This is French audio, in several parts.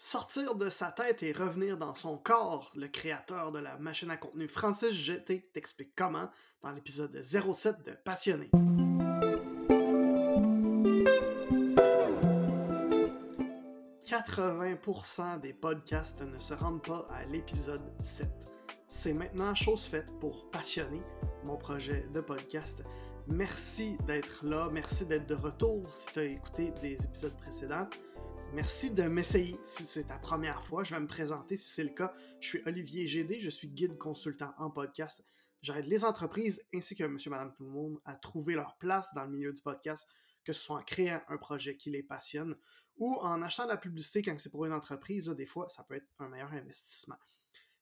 Sortir de sa tête et revenir dans son corps, le créateur de la machine à contenu Francis GT t'explique comment dans l'épisode 07 de Passionné. « 80% des podcasts ne se rendent pas à l'épisode 7. C'est maintenant chose faite pour Passionné, mon projet de podcast. Merci d'être là, merci d'être de retour si tu as écouté les épisodes précédents. Merci de m'essayer si c'est ta première fois. Je vais me présenter si c'est le cas. Je suis Olivier GD, je suis guide consultant en podcast. J'aide les entreprises ainsi que monsieur, madame, tout le monde à trouver leur place dans le milieu du podcast, que ce soit en créant un projet qui les passionne ou en achetant de la publicité quand c'est pour une entreprise. des fois, ça peut être un meilleur investissement.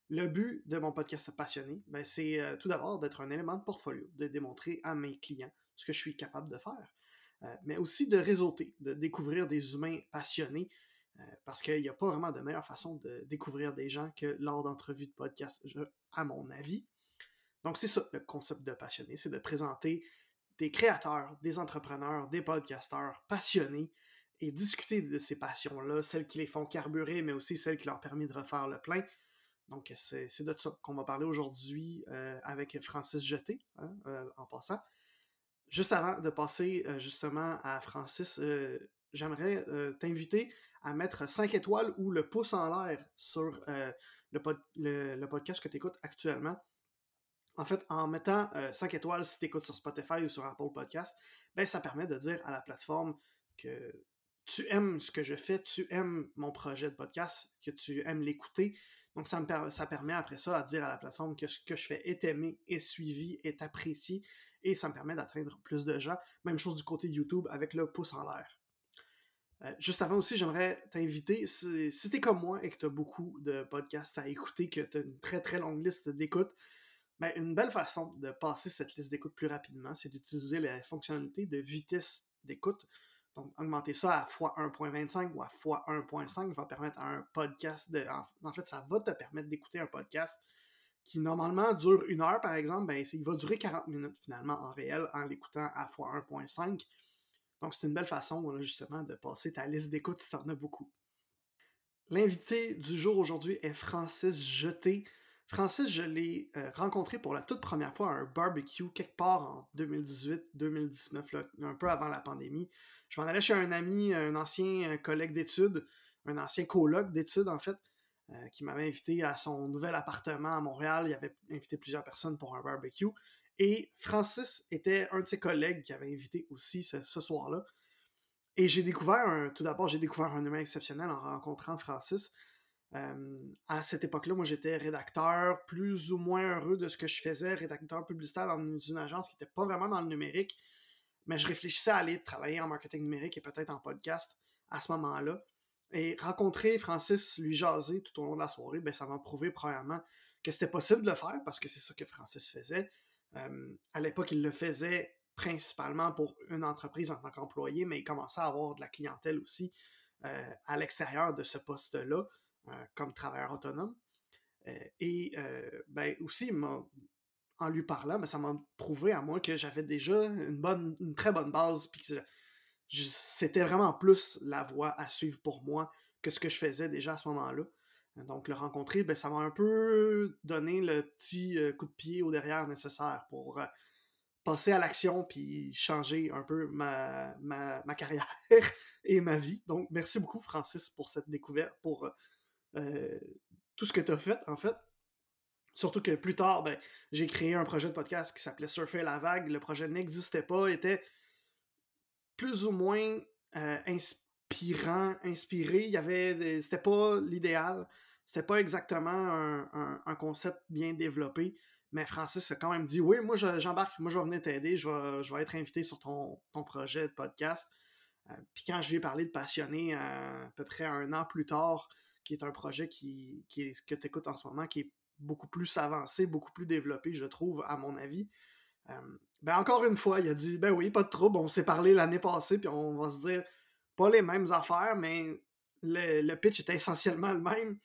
Le but de mon podcast passionné, ben, c'est euh, tout d'abord d'être un élément de portfolio, de démontrer à mes clients ce que je suis capable de faire. Euh, mais aussi de réseauter, de découvrir des humains passionnés, euh, parce qu'il n'y a pas vraiment de meilleure façon de découvrir des gens que lors d'entrevues de podcast, à mon avis. Donc c'est ça le concept de passionné, c'est de présenter des créateurs, des entrepreneurs, des podcasteurs passionnés et discuter de ces passions-là, celles qui les font carburer, mais aussi celles qui leur permettent de refaire le plein. Donc, c'est de ça qu'on va parler aujourd'hui euh, avec Francis Jeté, hein, en passant. Juste avant de passer justement à Francis, j'aimerais t'inviter à mettre 5 étoiles ou le pouce en l'air sur le, podcast que tu écoutes actuellement. En fait, en mettant 5 étoiles si tu écoutes sur Spotify ou sur Apple Podcast, ben, ça permet de dire à la plateforme que tu aimes ce que je fais, tu aimes mon projet de podcast, que tu aimes l'écouter. Donc, ça, me ça permet après ça à dire à la plateforme que ce que je fais est aimé, est suivi, est apprécié, et ça me permet d'atteindre plus de gens. Même chose du côté YouTube avec le pouce en l'air. Euh, juste avant aussi, j'aimerais t'inviter, si, si tu es comme moi et que tu as beaucoup de podcasts à écouter, que tu as une très très longue liste d'écoute, ben, une belle façon de passer cette liste d'écoute plus rapidement, c'est d'utiliser la fonctionnalité de vitesse d'écoute. Donc, augmenter ça à x1.25 ou à x1.5 va permettre à un podcast de. En, fait, ça va te permettre d'écouter un podcast qui normalement dure une heure, par exemple, ben, il va durer 40 minutes finalement en réel en l'écoutant à x1.5. Donc, c'est une belle façon, justement, de passer ta liste d'écoute si tu en as beaucoup. L'invité du jour aujourd'hui est Francis Jeté. Francis, je l'ai euh, rencontré pour la toute première fois à un barbecue quelque part en 2018-2019, un peu avant la pandémie. Je m'en allais chez un ami, un ancien euh, collègue d'études, un ancien colloque d'études en fait, euh, qui m'avait invité à son nouvel appartement à Montréal. Il avait invité plusieurs personnes pour un barbecue. Et Francis était un de ses collègues qui avait invité aussi ce, soir-là. Et j'ai découvert, tout d'abord, j'ai découvert un humain exceptionnel en rencontrant Francis. Euh, à cette époque-là, moi, j'étais rédacteur plus ou moins heureux de ce que je faisais, rédacteur publicitaire dans une agence qui n'était pas vraiment dans le numérique, mais je réfléchissais à aller travailler en marketing numérique et peut-être en podcast à ce moment-là. Et rencontrer Francis, lui jaser tout au long de la soirée, ben, ça m'a prouvé premièrement que c'était possible de le faire parce que c'est ça que Francis faisait. À l'époque, il le faisait principalement pour une entreprise en tant qu'employé, mais il commençait à avoir de la clientèle aussi euh, à l'extérieur de ce poste-là. Euh, comme travailleur autonome. Euh, et ben, aussi, en lui parlant, ben, ça m'a prouvé à moi que j'avais déjà une, bonne, une très bonne base, que c'était vraiment plus la voie à suivre pour moi que ce que je faisais déjà à ce moment-là. Donc, le rencontrer, ben, ça m'a un peu donné le petit coup de pied au derrière nécessaire pour passer à l'action puis changer un peu ma, carrière et ma vie. Donc, merci beaucoup, Francis, pour cette découverte, pour euh, tout ce que tu as fait, en fait. Surtout que plus tard, ben, j'ai créé un projet de podcast qui s'appelait Surfer la vague. Le projet n'existait pas, était plus ou moins euh, inspirant, inspiré. Il y avait, c'était pas l'idéal. C'était pas exactement un, concept bien développé. Mais Francis a quand même dit Oui, moi j'embarque, moi je vais venir t'aider, je vais, être invité sur ton, projet de podcast. Euh, puis quand je lui ai parlé de passionné à peu près un an plus tard, qui est un projet qui, que tu écoutes en ce moment, qui est beaucoup plus avancé, beaucoup plus développé, je trouve, à mon avis. Euh, ben encore une fois, il a dit Ben oui, pas de trouble, on s'est parlé l'année passée, puis on va se dire pas les mêmes affaires, mais le, pitch était essentiellement le même.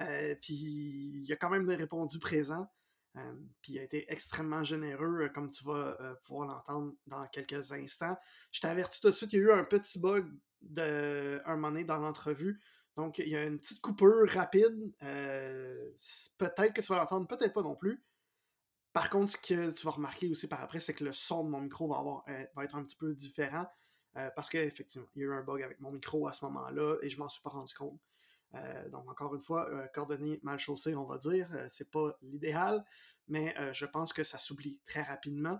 Euh, puis il a quand même répondu présent. Euh, puis il a été extrêmement généreux, comme tu vas pouvoir l'entendre dans quelques instants. Je t'avertis tout de suite, il y a eu un petit bug de un moment donné dans l'entrevue. Donc, il y a une petite coupure rapide. peut-être que tu vas l'entendre, peut-être pas non plus. Par contre, ce que tu vas remarquer aussi par après, c'est que le son de mon micro va, va être un petit peu différent. parce qu'effectivement, il y a eu un bug avec mon micro à ce moment-là et je m'en suis pas rendu compte. donc, encore une fois, coordonnées mal chaussées, on va dire. c'est pas l'idéal, mais je pense que ça s'oublie très rapidement.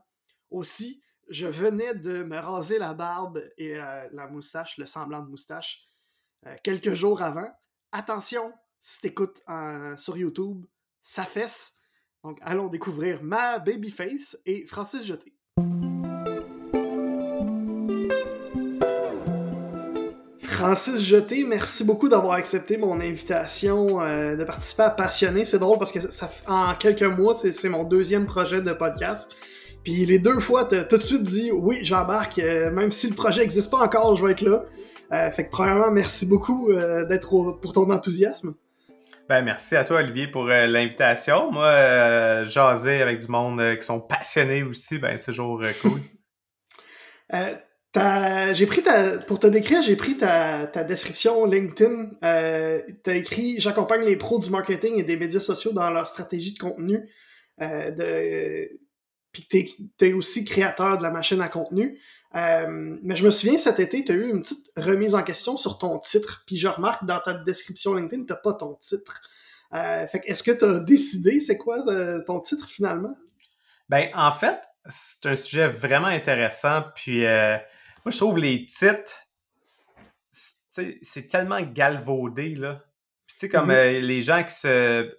Aussi, je venais de me raser la barbe et la, moustache, le semblant de moustache, quelques jours avant. Attention, si tu écoutes sur YouTube, ça fesse. Donc, allons découvrir ma babyface et Francis Jeté. Francis Jeté, merci beaucoup d'avoir accepté mon invitation euh, de participer à Passionné. C'est drôle parce que ça, en quelques mois, c'est mon deuxième projet de podcast. Puis les deux fois, t'as tout de suite dit oui, j'embarque, euh, même si le projet n'existe pas encore, je vais être là. Euh, fait que premièrement, merci beaucoup d'être pour ton enthousiasme. Ben, merci à toi, Olivier, pour l'invitation. Moi, jaser avec du monde qui sont passionnés aussi, ben, c'est toujours cool. J'ai pris ta, pour te décrire, j'ai pris ta, ta, description LinkedIn. Euh, tu as écrit J'accompagne les pros du marketing et des médias sociaux dans leur stratégie de contenu. Euh, de, puis tu es, aussi créateur de la machine à contenu. Euh, mais je me souviens, cet été, tu as eu une petite remise en question sur ton titre. Puis je remarque dans ta description LinkedIn, tu pas ton titre. Euh, fait est-ce que tu as décidé c'est quoi euh, ton titre finalement? Ben, en fait, c'est un sujet vraiment intéressant. Puis euh, moi, je trouve les titres, c'est tellement galvaudé, là. Puis, tu sais, comme mm-hmm. les gens qui se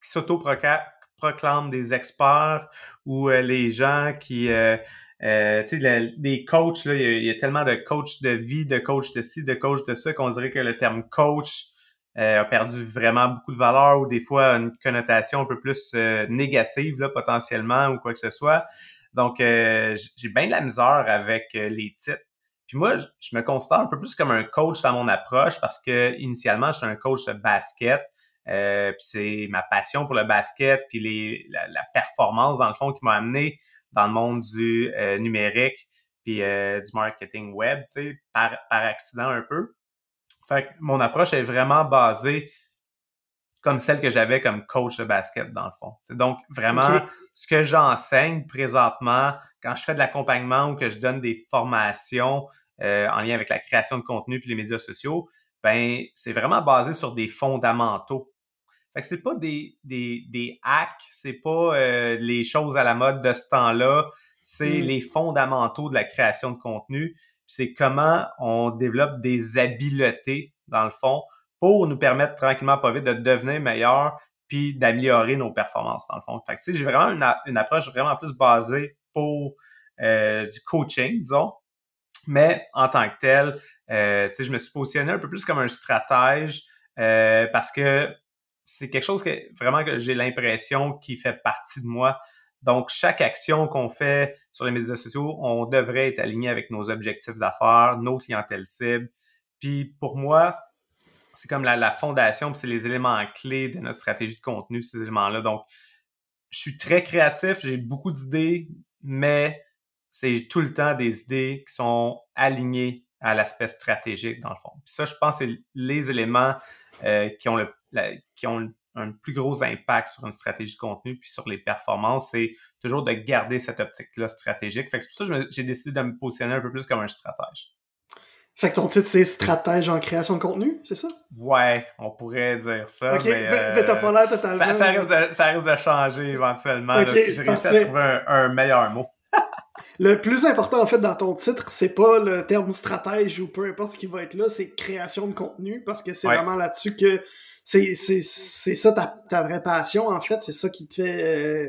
qui s'auto-proclament des experts ou les gens qui, euh, tu sais, des coachs, il y, a, tellement de coachs de vie, de coachs de ci, de coachs de ça, qu'on dirait que le terme coach a perdu vraiment beaucoup de valeur ou des fois une connotation un peu plus négative, là, potentiellement, ou quoi que ce soit. Donc, euh, j'ai bien de la misère avec euh, les titres. Puis moi, je me considère un peu plus comme un coach dans mon approche parce que initialement, j'étais un coach de basket. Euh, puis c'est ma passion pour le basket, puis les, la, performance, dans le fond, qui m'a amené dans le monde du numérique, puis du marketing web, tu sais, par, par accident un peu. Fait que mon approche est vraiment basée comme celle que j'avais comme coach de basket, dans le fond. Donc, vraiment, ce que j'enseigne présentement, quand je fais de l'accompagnement ou que je donne des formations euh, en lien avec la création de contenu puis les médias sociaux, ben c'est vraiment basé sur des fondamentaux. Fait que c'est pas des, des, des hacks, c'est pas euh, les choses à la mode de ce temps-là, c'est mm. les fondamentaux de la création de contenu. C'est comment on développe des habiletés, dans le fond, pour nous permettre tranquillement, pas vite, de devenir meilleur puis d'améliorer nos performances, dans le fond. Fait que, j'ai vraiment une, approche vraiment plus basée pour euh, du coaching, disons. Mais en tant que tel, euh, je me suis positionné un peu plus comme un stratège euh, parce que c'est quelque chose que vraiment que j'ai l'impression qui fait partie de moi. Donc, chaque action qu'on fait sur les médias sociaux, on devrait être aligné avec nos objectifs d'affaires, nos clientèles cibles. Puis pour moi, c'est comme la, fondation, puis c'est les éléments clés de notre stratégie de contenu, ces éléments-là. Donc, je suis très créatif, j'ai beaucoup d'idées, mais c'est tout le temps des idées qui sont alignées à l'aspect stratégique, dans le fond. Puis ça, je pense, c'est les éléments euh, qui ont le qui ont un plus gros impact sur une stratégie de contenu puis sur les performances, c'est toujours de garder cette optique-là stratégique. Fait que c'est pour ça que j'ai décidé de me positionner un peu plus comme un stratège. Fait que ton titre, c'est stratège en création de contenu, c'est ça? Ouais, on pourrait dire ça. Ok, mais, t'as pas l'air totalement. Ça, ça, risque de, ça, risque de, changer éventuellement si j'ai réussi à trouver un, meilleur mot. le plus important, en fait, dans ton titre, c'est pas le terme stratège ou peu importe ce qui va être là, c'est création de contenu parce que c'est vraiment là-dessus que c'est ça ta, ta, vraie passion, en fait. C'est ça qui te fait. Euh,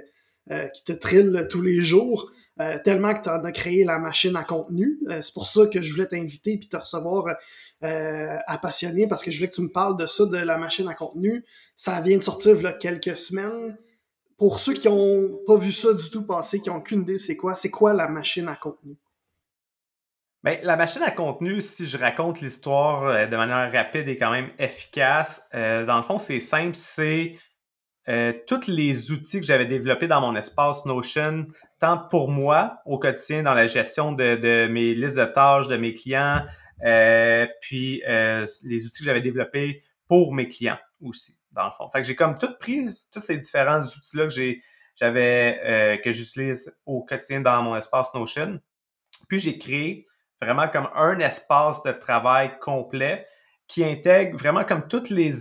euh, qui te trille tous les jours, euh, tellement que tu en as créé la machine à contenu. Euh, c'est pour ça que je voulais t'inviter puis te recevoir à Passionné, parce que je voulais que tu me parles de ça, de la machine à contenu. Ça vient de sortir a quelques semaines. Pour ceux qui n'ont pas vu ça du tout passer, qui n'ont aucune idée c'est quoi, c'est quoi la machine à contenu? Bien, la machine à contenu, si je raconte l'histoire de manière rapide et quand même efficace, dans le fond, c'est simple, c'est euh, tous les outils que j'avais développés dans mon espace Notion, tant pour moi au quotidien dans la gestion de, mes listes de tâches, de mes clients, puis les outils que j'avais développés pour mes clients aussi, dans le fond. Fait que j'ai comme tout pris, tous ces différents outils-là que j'avais, que j'utilise au quotidien dans mon espace Notion. Puis j'ai créé vraiment comme un espace de travail complet qui intègre vraiment comme toutes les,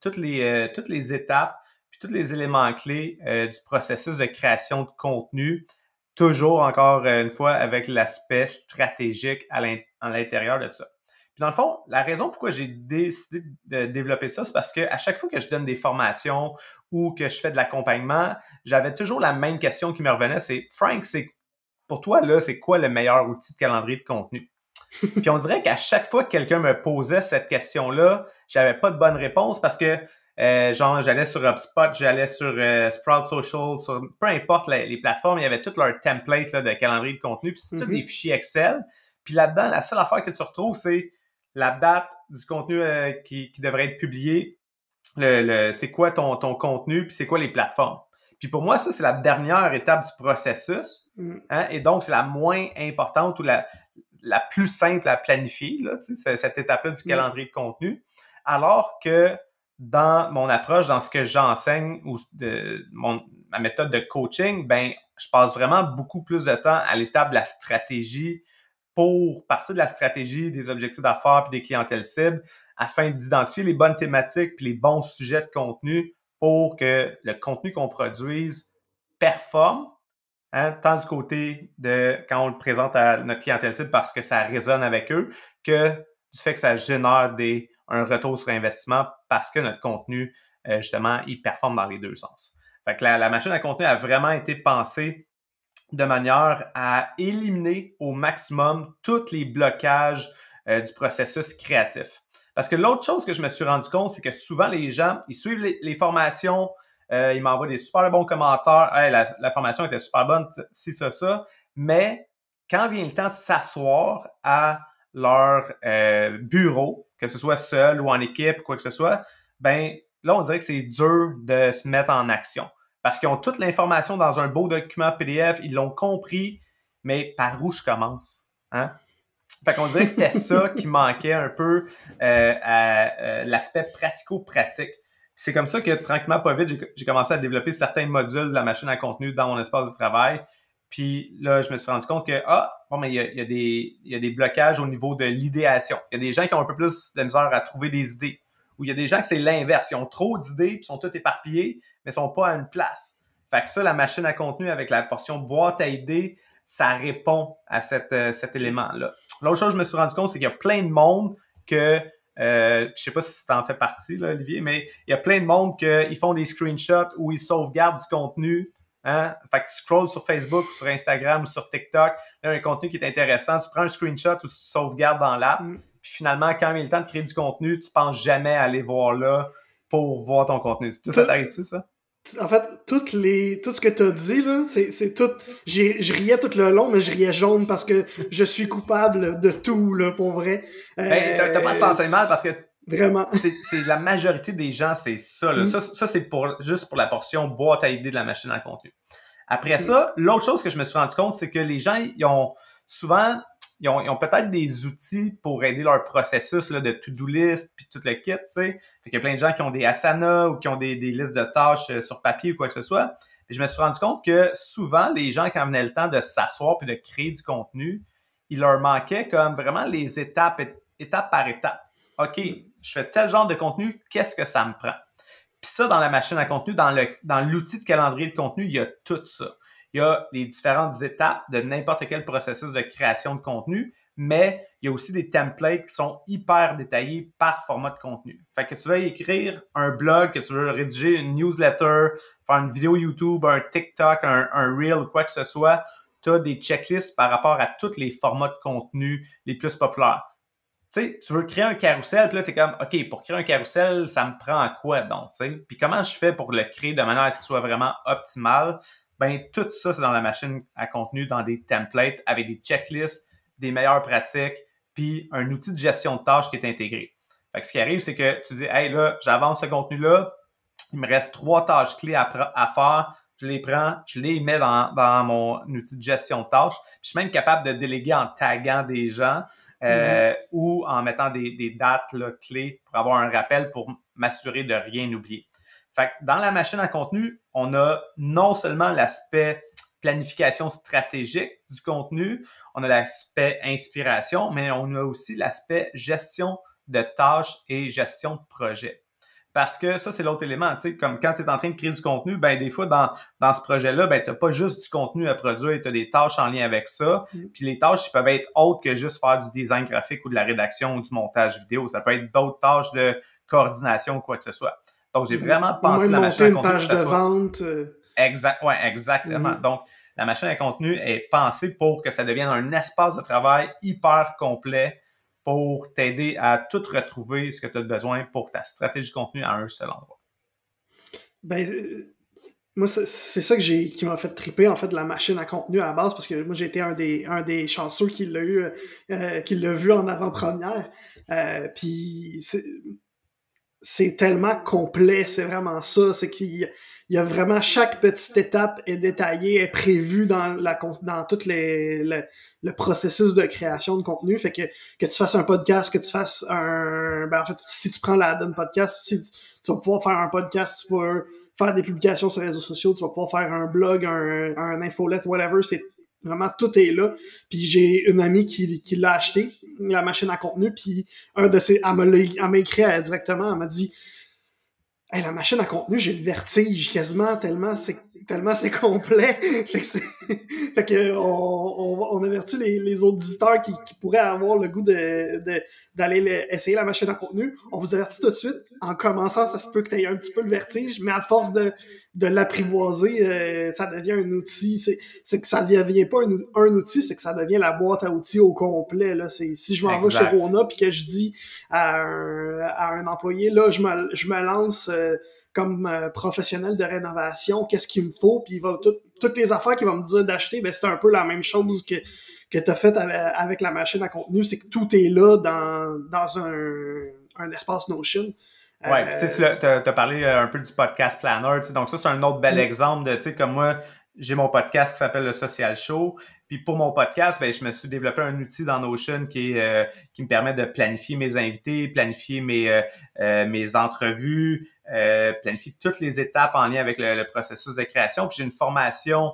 toutes les, euh, toutes les étapes puis tous les éléments clés euh, du processus de création de contenu, toujours encore une fois avec l'aspect stratégique à l'intérieur de ça. Puis dans le fond, la raison pourquoi j'ai décidé de développer ça, c'est parce que à chaque fois que je donne des formations ou que je fais de l'accompagnement, j'avais toujours la même question qui me revenait, c'est Frank, c'est pour toi là, c'est quoi le meilleur outil de calendrier de contenu? Puis on dirait qu'à chaque fois que quelqu'un me posait cette question-là, j'avais pas de bonne réponse parce que euh, genre j'allais sur HubSpot, j'allais sur euh, Sprout Social, sur peu importe les, plateformes, il y avait tout leur template là, de calendrier de contenu, puis c'est tous des mm-hmm. fichiers Excel. Puis là-dedans, la seule affaire que tu retrouves, c'est la date du contenu euh, qui, devrait être publié, le, c'est quoi ton, ton contenu, puis c'est quoi les plateformes. Puis pour moi, ça, c'est la dernière étape du processus. Mm. Hein, et donc, c'est la moins importante ou la, la plus simple à planifier, là, cette étape-là du mm. calendrier de contenu. Alors que dans mon approche, dans ce que j'enseigne ou de mon, ma méthode de coaching, ben, je passe vraiment beaucoup plus de temps à l'étape de la stratégie pour partir de la stratégie des objectifs d'affaires et des clientèles cibles afin d'identifier les bonnes thématiques et les bons sujets de contenu pour que le contenu qu'on produise performe Hein, tant du côté de quand on le présente à notre clientèle cible parce que ça résonne avec eux, que du fait que ça génère un retour sur investissement parce que notre contenu, euh, justement, il performe dans les deux sens. Fait la, machine à contenu a vraiment été pensée de manière à éliminer au maximum tous les blocages euh, du processus créatif. Parce que l'autre chose que je me suis rendu compte, c'est que souvent les gens, ils suivent les formations, euh, il m'envoie des super bons commentaires. la, formation était super bonne, si ça, ça. Mais quand vient le temps de s'asseoir à leur euh, bureau, que ce soit seul ou en équipe, quoi que ce soit, ben là, on dirait que c'est dur de se mettre en action. Parce qu'ils ont toute l'information dans un beau document PDF, ils l'ont compris, mais par où je commence? Hein? Fait qu'on dirait que c'était ça qui manquait un peu euh, à l'aspect pratico-pratique. C'est comme ça que tranquillement, pas vite, j'ai commencé à développer certains modules de la machine à contenu dans mon espace de travail. Puis là, je me suis rendu compte que, ah, bon, mais il y a, des, y a des blocages au niveau de l'idéation. Il y a des gens qui ont un peu plus de misère à trouver des idées. Ou il y a des gens que c'est l'inverse. Ils ont trop d'idées, puis sont tous éparpillés, mais sont pas à une place. Fait que ça, la machine à contenu avec la portion boîte à idées, ça répond à cette, euh, cet élément-là. L'autre chose que je me suis rendu compte, c'est qu'il y a plein de monde que euh, je sais pas si en fais partie, là, Olivier, mais il y a plein de monde qui font des screenshots où ils sauvegardent du contenu. Hein? Fait que tu scrolls sur Facebook, sur Instagram ou sur TikTok, il y a un contenu qui est intéressant, tu prends un screenshot ou tu sauvegardes dans l'app. Mm. Puis finalement, quand il est le temps de créer du contenu, tu penses jamais aller voir là pour voir ton contenu. Tout ça t'arrive-tu, ça? En fait, toutes les, tout ce que t'as dit, là, c'est, c'est tout. je riais tout le long, mais je riais jaune parce que je suis coupable de tout, là, pour vrai. Euh, t'as, pas de sentiment parce que. Vraiment. C'est, la majorité des gens, c'est ça, là. Mm. Ça, ça c'est pour, juste pour la portion boîte à idées de la machine à contenu. Après mm. ça, l'autre chose que je me suis rendu compte, c'est que les gens, ils ont souvent ils ont, peut-être des outils pour aider leur processus là, de to-do list puis tout le kit, tu sais. Fait qu'il y a plein de gens qui ont des Asana ou qui ont des, listes de tâches euh, sur papier ou quoi que ce soit. Et je me suis rendu compte que souvent, les gens, quand venaient le temps de s'asseoir puis de créer du contenu, il leur manquait comme vraiment les étapes, étape par étape. OK, je fais tel genre de contenu, qu'est-ce que ça me prend? Puis ça, dans la machine à contenu, dans l'outil de calendrier de contenu, il y a tout ça il y a les différentes étapes de n'importe quel processus de création de contenu, mais il y a aussi des templates qui sont hyper détaillés par format de contenu. Fait que tu vas écrire un blog, que tu veux rédiger une newsletter, faire une vidéo YouTube, un TikTok, un, un Reel ou quoi que ce soit, tu as des checklists par rapport à tous les formats de contenu les plus populaires. Tu sais, tu veux créer un carrousel, puis là, tu es comme, OK, pour créer un carrousel, ça me prend quoi donc? Puis comment je fais pour le créer de manière à ce qu'il soit vraiment optimal? Ben tout ça, c'est dans la machine à contenu, dans des templates avec des checklists, des meilleures pratiques, puis un outil de gestion de tâches qui est intégré. Fait que ce qui arrive, c'est que tu dis, hey, là, j'avance ce contenu-là, il me reste trois tâches clés à, faire, je les prends, je les mets dans, mon outil de gestion de tâches. Puis je suis même capable de déléguer en taguant des gens euh, mm-hmm. ou en mettant des, dates clés pour avoir un rappel pour m'assurer de rien oublier. Fait dans la machine à contenu, on a non seulement l'aspect planification stratégique du contenu, on a l'aspect inspiration, mais on a aussi l'aspect gestion de tâches et gestion de projet. Parce que ça, c'est l'autre élément. Tu sais, comme quand tu es en train de créer du contenu, ben des fois, dans, dans ce projet-là, ben, tu n'as pas juste du contenu à produire, tu as des tâches en lien avec ça. Mm. Puis les tâches, ils peuvent être autres que juste faire du design graphique ou de la rédaction ou du montage vidéo. Ça peut être d'autres tâches de coordination ou quoi que ce soit. Donc, j'ai vraiment pensé la machine à contenu. Une page de vente. Euh. Exact, ouais, exactement. Mm. Donc, la machine à contenu est pensée pour que ça devienne un espace de travail hyper complet pour t'aider à tout retrouver ce que tu as besoin pour ta stratégie de contenu à un seul endroit? Ben, euh, moi, c'est ça que j'ai qui m'a fait triper, en fait, de la machine à contenu à la base, parce que moi, j'ai été un des, un des chanceux qui l'a eu, euh, qui l'a vu en avant-première. Euh, puis, c'est tellement complet, c'est vraiment ça. C'est qu'il il y a vraiment chaque petite étape est détaillée, est prévue dans la dans tout les, le, processus de création de contenu. Fait que que tu fasses un podcast, que tu fasses un ben en fait si tu prends la donne podcast, si tu vas pouvoir faire un podcast, tu vas faire des publications sur les réseaux sociaux, tu vas pouvoir faire un blog, un, un infolette, whatever. C'est vraiment tout est là. Puis j'ai une amie qui, qui l'a acheté la machine à contenu, puis un de ses elle m'a écrit directement, elle m'a dit la machine à contenu, j'ai le vertige quasiment tellement c'est tellement c'est complet. fait que, on, on, avertit les, les autres visiteurs qui, qui, pourraient avoir le goût de, d'aller essayer la machine à contenu. On vous avertit tout de suite. En commençant, ça se peut que tu aies un petit peu le vertige, mais à force de, de l'apprivoiser, euh, ça devient un outil. C'est, c'est que ça devient pas un, un outil, c'est que ça devient la boîte à outils au complet. Là. C'est, si je m'en vais chez Rona puis que je dis à un, à un employé, là, je me, je me lance euh, comme euh, professionnel de rénovation, qu'est-ce qu'il me faut, puis il va toutes les affaires qu'il va me dire d'acheter, ben c'est un peu la même chose que que tu as fait avec, la machine à contenu, c'est que tout est là dans, dans un, un espace Notion. Oui, tu sais, tu as parlé un peu du podcast planner, donc ça, c'est un autre bel mm. exemple de, tu sais, comme moi, j'ai mon podcast qui s'appelle le Social Show. Puis pour mon podcast, ben, je me suis développé un outil dans Notion qui, est, euh, qui me permet de planifier mes invités, planifier mes, euh, euh, mes entrevues, planifier toutes les étapes en lien avec le, processus de création. Puis j'ai une formation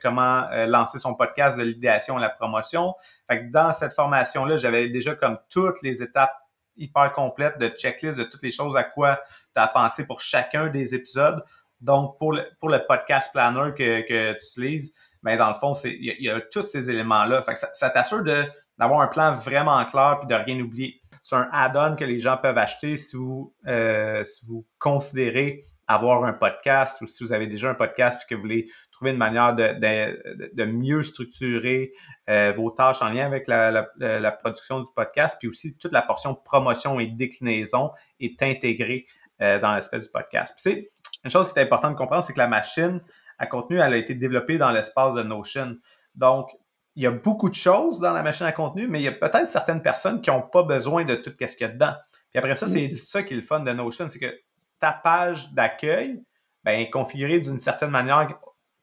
comment lancer son podcast de l'idéation à la promotion. Fait que dans cette formation-là, j'avais déjà comme toutes les étapes hyper complètes de checklist de toutes les choses à quoi tu as pensé pour chacun des épisodes. Donc, pour le, pour le podcast planner que, que tu utilises, ben dans le fond, il y, a tous ces éléments-là. Ça, ça t'assure d'avoir un plan vraiment clair puis de rien oublier. C'est un add-on que les gens peuvent acheter si vous, euh, si vous considérez avoir un podcast ou si vous avez déjà un podcast et que vous voulez trouver une manière de, de, de mieux structurer euh, vos tâches en lien avec la, la, la, production du podcast, puis aussi toute la portion promotion et déclinaison est intégrée euh, dans l'espèce du podcast. Puis, une chose qui est importante de comprendre, c'est que la machine, à contenu, elle a été développée dans l'espace de Notion. Donc, il y a beaucoup de choses dans la machine à contenu, mais il y a peut-être certaines personnes qui n'ont pas besoin de tout ce qu'il y a dedans. Puis après ça, c'est ça qui est le fun de Notion, c'est que ta page d'accueil ben, est configurée d'une certaine manière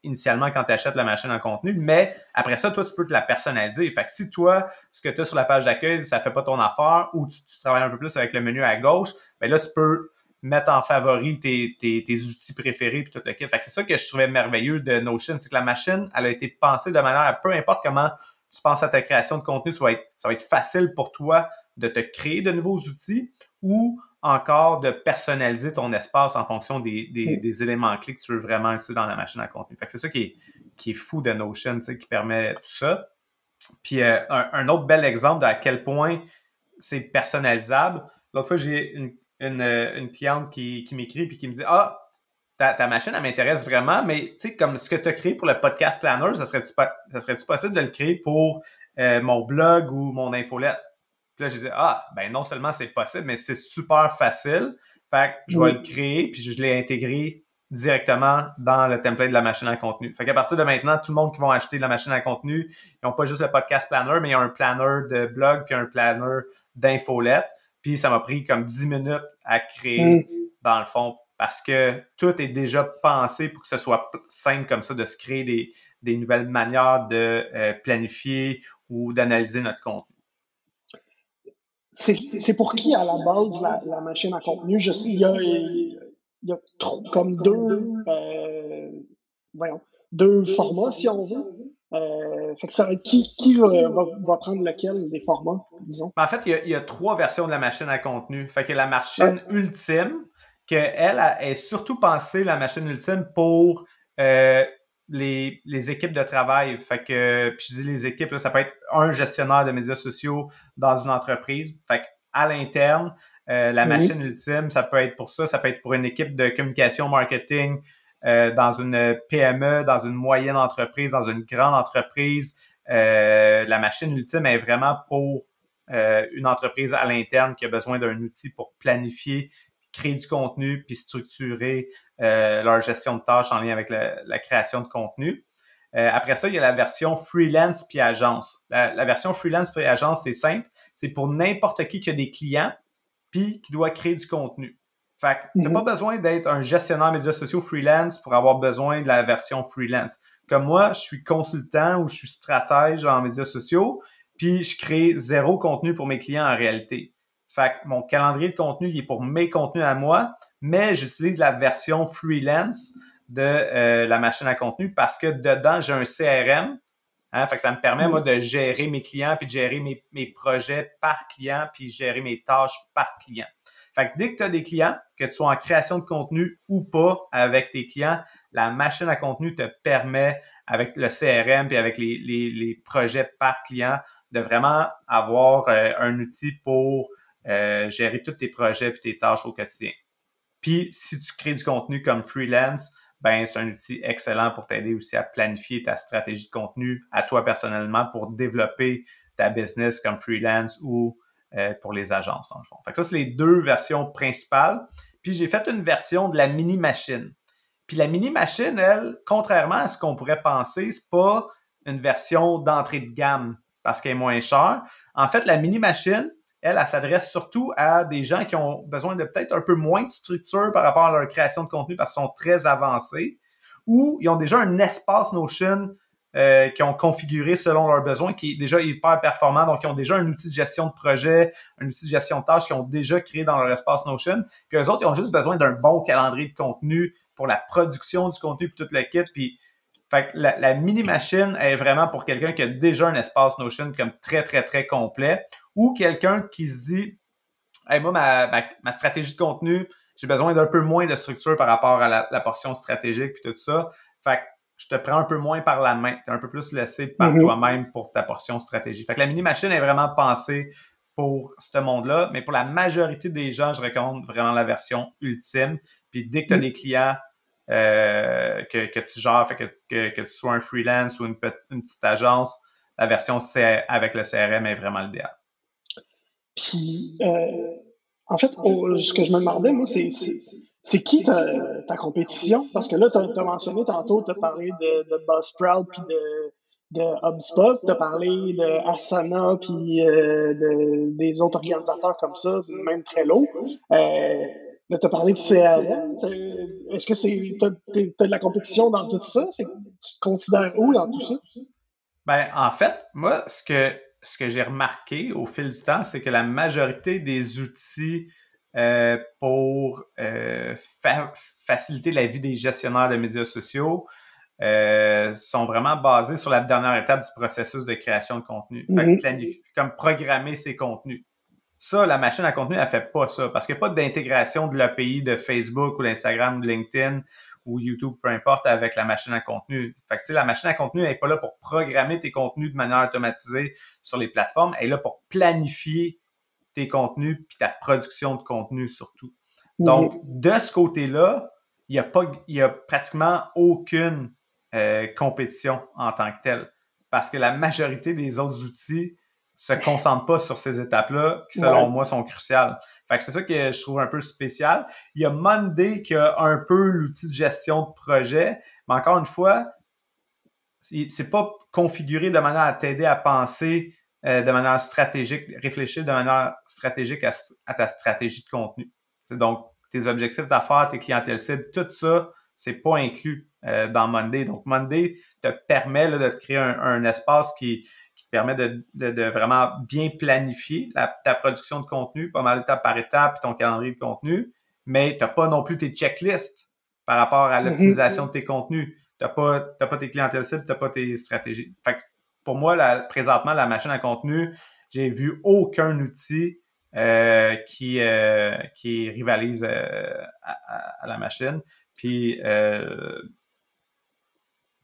initialement quand tu achètes la machine à contenu, mais après ça, toi, tu peux te la personnaliser. Fait que si toi, ce que tu as sur la page d'accueil, ça fait pas ton affaire ou tu, travailles un peu plus avec le menu à gauche, ben là, tu peux mettre en favori tes, tes, tes outils préférés puis tout le kit. Fait c'est ça que je trouvais merveilleux de Notion, c'est que la machine, elle a été pensée de manière à peu importe comment tu penses à ta création de contenu, ça va être, ça va être facile pour toi de te créer de nouveaux outils ou encore de personnaliser ton espace en fonction des, des, des éléments clés que tu veux vraiment utiliser dans la machine à contenu. Fait que c'est ça qui est, qui est fou de Notion, tu sais, qui permet tout ça. Puis euh, un, un, autre bel exemple de à quel point c'est personnalisable. L'autre fois, j'ai une, une, une cliente qui, qui m'écrit puis qui me dit Ah, ta, ta machine, elle m'intéresse vraiment, mais tu sais, comme ce que tu as créé pour le podcast planner, ça serait-tu ça serait possible de le créer pour euh, mon blog ou mon infolette? Puis là, je disais Ah, ben non seulement c'est possible, mais c'est super facile. Fait que je vais le créer, puis je l'ai intégré directement dans le template de la machine à contenu. Fait qu'à partir de maintenant, tout le monde qui va acheter la machine à contenu, ils n'ont pas juste le podcast planner, mais ils ont un planner de blog puis un planner d'infolette. Puis ça m'a pris comme 10 minutes à créer, mm. dans le fond, parce que tout est déjà pensé pour que ce soit simple comme ça de se créer des, des nouvelles manières de euh, planifier ou d'analyser notre contenu. c'est pour qui à la base la, machine à contenu? Je sais, il y a, il y a comme deux, euh, voyons, deux formats, si on veut. Euh, fait que ça va être qui, qui va, va, prendre lequel des formats, disons? Ben, en fait, il y, a, il y, a, trois versions de la machine à contenu. Fait que la machine ultime, que elle est surtout pensée, la machine ultime, pour euh, les, les, équipes de travail. Fait que, puis je dis les équipes, là, ça peut être un gestionnaire de médias sociaux dans une entreprise. Fait à l'interne, euh, la machine ultime, ça peut être pour ça, ça peut être pour une équipe de communication marketing euh, dans une PME, dans une moyenne entreprise, dans une grande entreprise. Euh, la machine ultime est vraiment pour une entreprise à l'interne qui a besoin d'un outil pour planifier, créer du contenu, puis structurer leur gestion de tâches en lien avec la, création de contenu. après ça, il y a la version freelance puis agence. La, la version freelance puis agence, c'est simple. C'est pour n'importe qui qui a des clients puis qui doit créer du contenu. Fait que t'as pas mhm. besoin d'être un gestionnaire médias sociaux freelance pour avoir besoin de la version freelance. Comme moi, je suis consultant ou je suis stratège en médias sociaux, puis je crée zéro contenu pour mes clients en réalité. Fait que mon calendrier de contenu, il est pour mes contenus à moi, mais j'utilise la version freelance de euh, la machine à contenu parce que dedans, j'ai un CRM. Hein, fait que ça me permet, moi, de gérer mes clients, puis de gérer mes, mes projets par client, puis gérer mes tâches par client. Fait que dès que tu as des clients, que tu sois en création de contenu ou pas avec tes clients, la machine à contenu te permet, avec le CRM puis avec les, les, les projets par client, de vraiment avoir euh, un outil pour euh, gérer tous tes projets et tes tâches au quotidien. Puis, si tu crées du contenu comme freelance, ben c'est un outil excellent pour t'aider aussi à planifier ta stratégie de contenu à toi personnellement pour développer ta business comme freelance ou euh, pour les agences, dans le fond. Fait que ça, c'est les deux versions principales. Puis j'ai fait une version de la mini-machine. Puis la mini-machine, elle, contrairement à ce qu'on pourrait penser, c'est pas une version d'entrée de gamme parce qu'elle est moins chère. En fait, la mini-machine, elle, elle, s'adresse surtout à des gens qui ont besoin de peut-être un peu moins de structure par rapport à leur création de contenu parce qu'ils sont très avancés ou ils ont déjà un espace Notion euh, qui ont configuré selon leurs besoins, qui est déjà hyper performant. Donc, ils ont déjà un outil de gestion de projet, un outil de gestion de tâches qu'ils ont déjà créé dans leur espace Notion. Puis eux autres, ils ont juste besoin d'un bon calendrier de contenu pour la production du contenu puis toute l'équipe. Puis, fait la, mini-machine est vraiment pour quelqu'un qui a déjà un espace Notion comme très, très, très complet ou quelqu'un qui se dit, hey, moi, ma, stratégie de contenu, j'ai besoin d'un peu moins de structure par rapport à la, la portion stratégique puis tout ça. Fait je te prends un peu moins par la main. Tu es un peu plus laissé par mhm. toi-même pour ta portion stratégie. Fait que la mini-machine est vraiment pensée pour ce monde-là, mais pour la majorité des gens, je recommande vraiment la version ultime. Puis dès que tu as mhm. des clients euh, que, que, tu gères, fait que, que, tu sois un freelance ou une, petite agence, la version avec le CRM est vraiment l'idéal. Puis, euh, en fait, ce que je me demandais, moi, c'est c'est qui ta, ta, compétition? Parce que là, tu as, mentionné tantôt, tu as parlé de, de Buzzsprout puis de, de HubSpot, tu as parlé de Asana puis euh, de, des autres organisateurs comme ça, même Trello. Euh, là, tu as parlé de CRM. Est-ce que c'est tu as, de la compétition dans tout ça? Tu te considères où dans tout ça? Ben, en fait, moi, ce que, ce que j'ai remarqué au fil du temps, c'est que la majorité des outils euh, pour euh, faciliter la vie des gestionnaires de médias sociaux euh, sont vraiment basés sur la dernière étape du processus de création de contenu. Mm-hmm. comme programmer ses contenus. Ça, la machine à contenu, elle fait pas ça parce qu'il n'y a pas d'intégration de l'API de Facebook ou d'Instagram ou de LinkedIn ou YouTube, peu importe, avec la machine à contenu. Fait que, la machine à contenu, elle n'est pas là pour programmer tes contenus de manière automatisée sur les plateformes. Elle est là pour planifier tes contenus puis ta production de contenu surtout. Donc, de ce côté-là, il n'y a, pas, a pratiquement aucune euh, compétition en tant que telle. Parce que la majorité des autres outils se concentrent pas sur ces étapes-là, qui selon moi sont cruciales. Fait que c'est ça que je trouve un peu spécial. Il y a Monday qui a un peu l'outil de gestion de projet, mais encore une fois, c'est pas configuré de manière à t'aider à penser euh, de manière stratégique, réfléchir de manière stratégique à, ta stratégie de contenu. donc, tes objectifs d'affaires, tes clientèles cibles, tout ça, c'est pas inclus euh, dans Monday. Donc, Monday te permet de te créer un, espace qui, permet de, de, vraiment bien planifier ta production de contenu, pas mal étape par étape, puis ton calendrier de contenu, mais tu n'as pas non plus tes checklists par rapport à l'optimisation de tes contenus. Tu n'as pas, pas tes clientèles cibles, tu n'as pas tes stratégies. Fait pour moi, présentement, la machine à contenu, j'ai vu aucun outil euh, qui, euh, qui rivalise euh, à, la machine. Puis,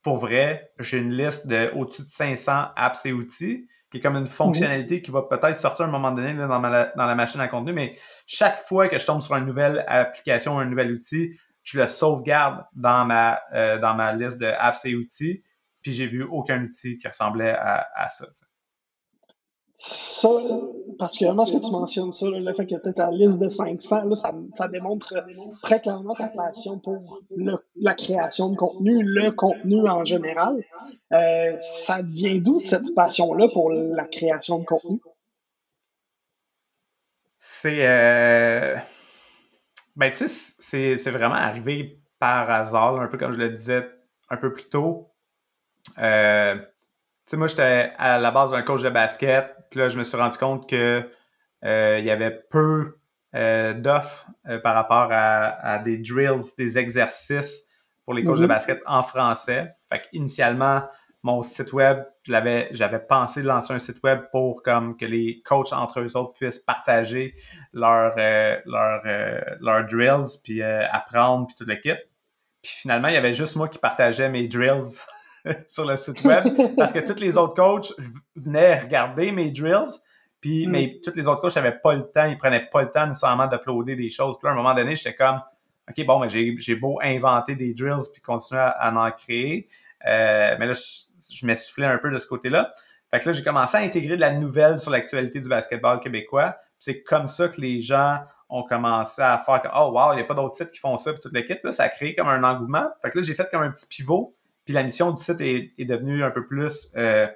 pour vrai, j'ai une liste de au-dessus de 500 apps et outils qui est comme une fonctionnalité qui va peut-être sortir à un moment donné dans, dans, la machine à contenu, mais chaque fois que je tombe sur une nouvelle application ou un nouvel outil, je le sauvegarde dans ma, dans ma liste de apps et outils, puis j'ai vu aucun outil qui ressemblait à, à ça ça, particulièrement ce que tu mentionnes, ça, le fait que tu ta liste de 500, là, ça, ça, démontre très clairement ta passion pour la création de contenu, le contenu en général. Euh, ça vient d'où cette passion-là pour la création de contenu? C'est. Euh... Ben, tu sais, c'est vraiment arrivé par hasard, un peu comme je le disais un peu plus tôt. Euh, sais, moi, j'étais à la base d'un coach de basket. Puis là, je me suis rendu compte que euh, il y avait peu euh, d'offres euh, par rapport à, des drills, des exercices pour les coachs de mhm. basket en français. Fait initialement, mon site web, j'avais, j'avais pensé de lancer un site web pour comme que les coachs entre eux autres puissent partager leurs leur, leur drills, puis apprendre, puis tout le kit. Puis finalement, il y avait juste moi qui partageais mes drills sur le site web parce que tous les autres coachs venaient regarder mes drills. Puis, mais tous les autres coachs n'avaient pas le temps, ils prenaient pas le temps nécessairement d'uploader des choses. Puis à un moment donné, j'étais comme, OK, bon, mais j'ai beau inventer des drills puis continuer à, en créer. Euh, mais là, je, je m'essoufflais un peu de ce côté-là. Fait que là, j'ai commencé à intégrer de la nouvelle sur l'actualité du basketball québécois. C'est comme ça que les gens ont commencé à faire comme Oh wow, il n'y a pas d'autres sites qui font ça, puis toute l'équipe. Là, ça a créé comme un engouement. Fait que là, j'ai fait comme un petit pivot. Puis la mission du site est, devenue un peu plus euh,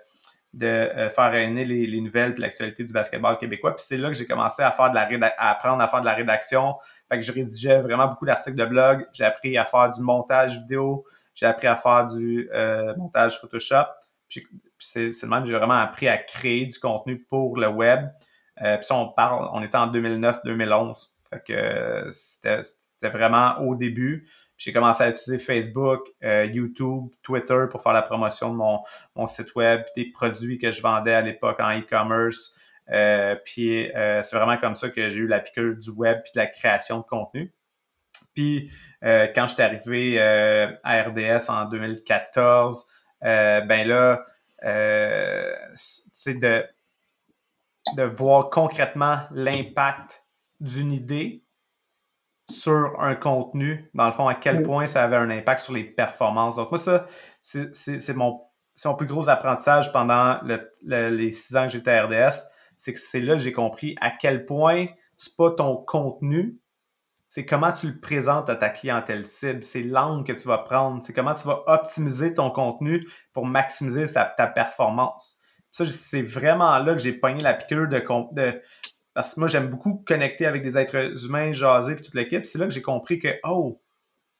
de euh, faire réunir les, nouvelles et l'actualité du basketball québécois. Puis c'est là que j'ai commencé à faire de la apprendre à faire de la rédaction. Fait que je rédigeais vraiment beaucoup d'articles de blog. J'ai appris à faire du montage vidéo. J'ai appris à faire du euh, montage Photoshop. Puis c'est le même, j'ai vraiment appris à créer du contenu pour le web. puis ça, on parle, on était en 2009-2011. Fait que c'était vraiment au début. J'ai commencé à utiliser Facebook, euh, YouTube, Twitter pour faire la promotion de mon, site web, des produits que je vendais à l'époque en e-commerce. Euh, puis euh, c'est vraiment comme ça que j'ai eu la piqûre du web puis de la création de contenu. Puis quand je suis arrivé à RDS en 2014, ben là, c'est de, de voir concrètement l'impact d'une idée sur un contenu, dans le fond, à quel point ça avait un impact sur les performances. Donc, moi, ça, c'est mon, mon, plus gros apprentissage pendant les six ans que j'étais à RDS. C'est que c'est là que j'ai compris à quel point c'est pas ton contenu, c'est comment tu le présentes à ta clientèle cible, c'est l'angle que tu vas prendre, c'est comment tu vas optimiser ton contenu pour maximiser ta, ta performance. Ça, c'est vraiment là que j'ai pogné la piqûre de, de, parce que moi, j'aime beaucoup connecter avec des êtres humains, jaser, puis toute l'équipe. C'est là que j'ai compris que, oh,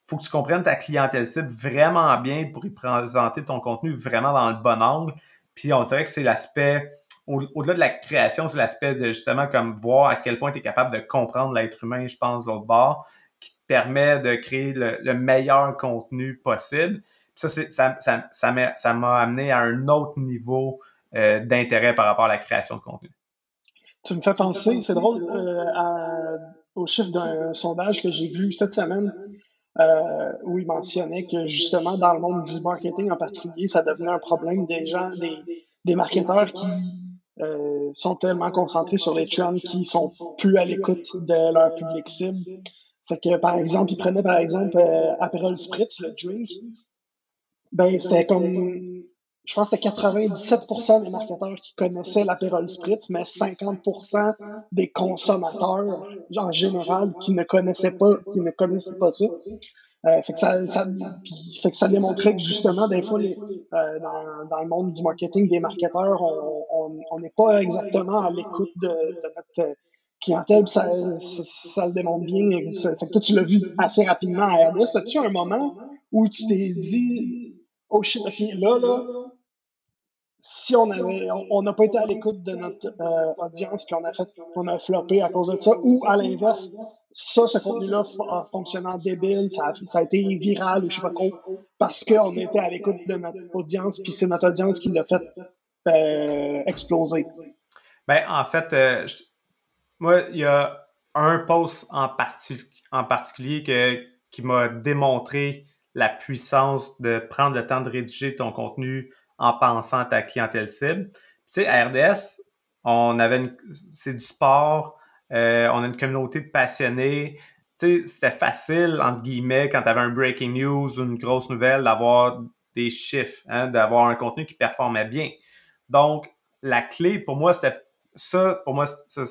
faut que tu comprennes ta clientèle cible vraiment bien pour y présenter ton contenu vraiment dans le bon angle. Puis on dirait que c'est l'aspect, au-delà de la création, c'est l'aspect de justement comme voir à quel point tu es capable de comprendre l'être humain, je pense, l'autre bord, qui te permet de créer le, meilleur contenu possible. ça, ça, ça, ça m'a amené à un autre niveau euh, d'intérêt par rapport à la création de contenu. Tu me fais penser, c'est drôle, euh, au chiffre d'un sondage que j'ai vu cette semaine euh, où il mentionnait que justement dans le monde du marketing en particulier, ça devenait un problème des gens, des, des marketeurs qui euh, sont tellement concentrés sur les trends qui sont plus à l'écoute de leur public cible. Fait que par exemple, ils prenaient par exemple Aperol Spritz, le drink. Ben, c'était comme je pense que c'était 97% des marketeurs qui connaissaient l'apérole spritz, mais 50% des consommateurs en général qui ne connaissaient pas, qui ne connaissaient pas ça. Euh, fait, que ça, fait que ça démontrait que justement, des fois, les, euh, dans, dans, le monde du marketing, des marketeurs, on n'est pas exactement à l'écoute de, notre clientèle. Ça, ça, le démontre bien. Fait que toi, tu l'as vu assez rapidement à RDS. As-tu un moment où tu t'es dit, oh shit, là, là, si on avait, on n'a pas été à l'écoute de notre euh, audience, puis on a fait, on a floppé à cause de ça, ou à l'inverse, ça, ce contenu-là en débile, ça a, été viral, ou je sais pas trop, parce qu'on était à l'écoute de notre audience, puis c'est notre audience qui l'a fait euh, exploser. Ben, en fait, euh, moi, il y a un post en, en particulier que, qui m'a démontré la puissance de prendre le temps de rédiger ton contenu en pensant à ta clientèle cible. Tu sais, à RDS, on avait c'est du sport, euh, on a une communauté de passionnés. Tu sais, c'était facile, entre guillemets, quand tu avais un breaking news ou une grosse nouvelle, d'avoir des chiffres, hein, d'avoir un contenu qui performait bien. Donc, la clé, pour moi, c'était ça. Pour moi, ça,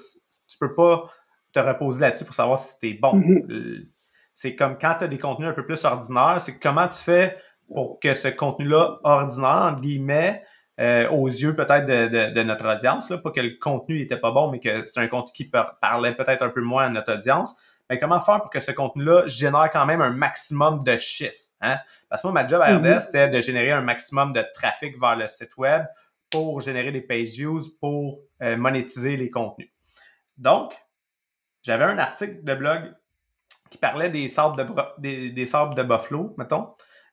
tu peux pas te reposer là-dessus pour savoir si c'était bon. Mm-hmm. C'est comme quand tu as des contenus un peu plus ordinaires, c'est comment tu fais pour que ce contenu-là ordinaire, entre guillemets, euh, aux yeux peut-être de, notre audience, là, pas que le contenu n'était pas bon, mais que c'est un contenu qui parlait peut-être un peu moins à notre audience. Mais comment faire pour que ce contenu-là génère quand même un maximum de chiffres? Hein? Parce que moi, ma job à RDS, mm-hmm. c'était de générer un maximum de trafic vers le site web pour générer des page views, pour euh, monétiser les contenus. Donc, j'avais un article de blog qui parlait des sables de, des, des sables de Buffalo, mettons.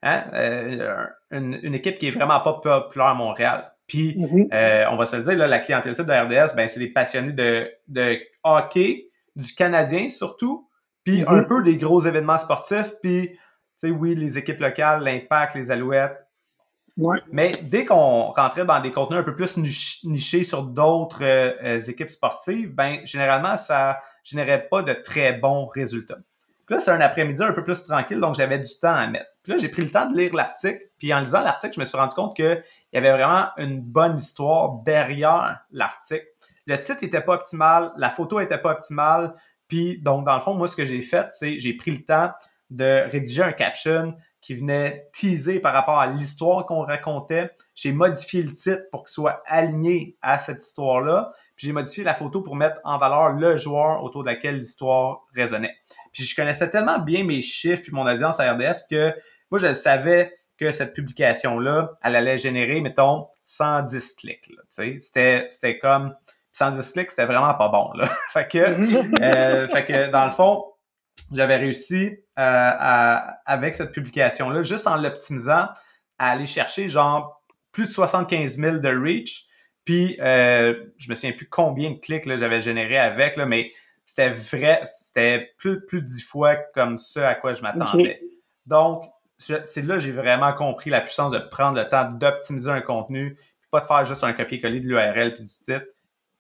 Hein? Euh, une, équipe qui est vraiment pas populaire à Montréal. Puis, mm-hmm. euh, on va se le dire, là, la clientèle de RDS, ben, c'est des passionnés de, de hockey, du Canadien surtout, puis mm-hmm. un peu des gros événements sportifs, puis, tu sais, oui, les équipes locales, l'Impact, les Alouettes. Mais dès qu'on rentrait dans des contenus un peu plus nichés sur d'autres euh, équipes sportives, ben généralement, ça générait pas de très bons résultats. Puis là, c'est un après-midi un peu plus tranquille, donc j'avais du temps à mettre. Puis là, j'ai pris le temps de lire l'article. Puis en lisant l'article, je me suis rendu compte qu'il y avait vraiment une bonne histoire derrière l'article. Le titre n'était pas optimal, la photo n'était pas optimale. Puis donc, dans le fond, moi, ce que j'ai fait, c'est j'ai pris le temps de rédiger un caption qui venait teaser par rapport à l'histoire qu'on racontait. J'ai modifié le titre pour qu'il soit aligné à cette histoire-là. Puis j'ai modifié la photo pour mettre en valeur le joueur autour de laquelle l'histoire résonnait. Puis je connaissais tellement bien mes chiffres puis mon audience à RDS que moi, je savais que cette publication-là, elle allait générer, mettons, 110 clics. C'était, c'était comme 110 clics, c'était vraiment pas bon. Là. fait, que, euh, fait que, dans le fond, j'avais réussi euh, à, avec cette publication-là, juste en l'optimisant, à aller chercher genre plus de 75 000 de reach. Puis, euh, je me souviens plus combien de clics j'avais généré avec, là, mais c'était vrai, c'était plus, plus de dix fois comme ce à quoi je m'attendais. Donc, c'est là que j'ai vraiment compris la puissance de prendre le temps d'optimiser un contenu, puis pas de faire juste un copier-coller de l'URL puis du titre,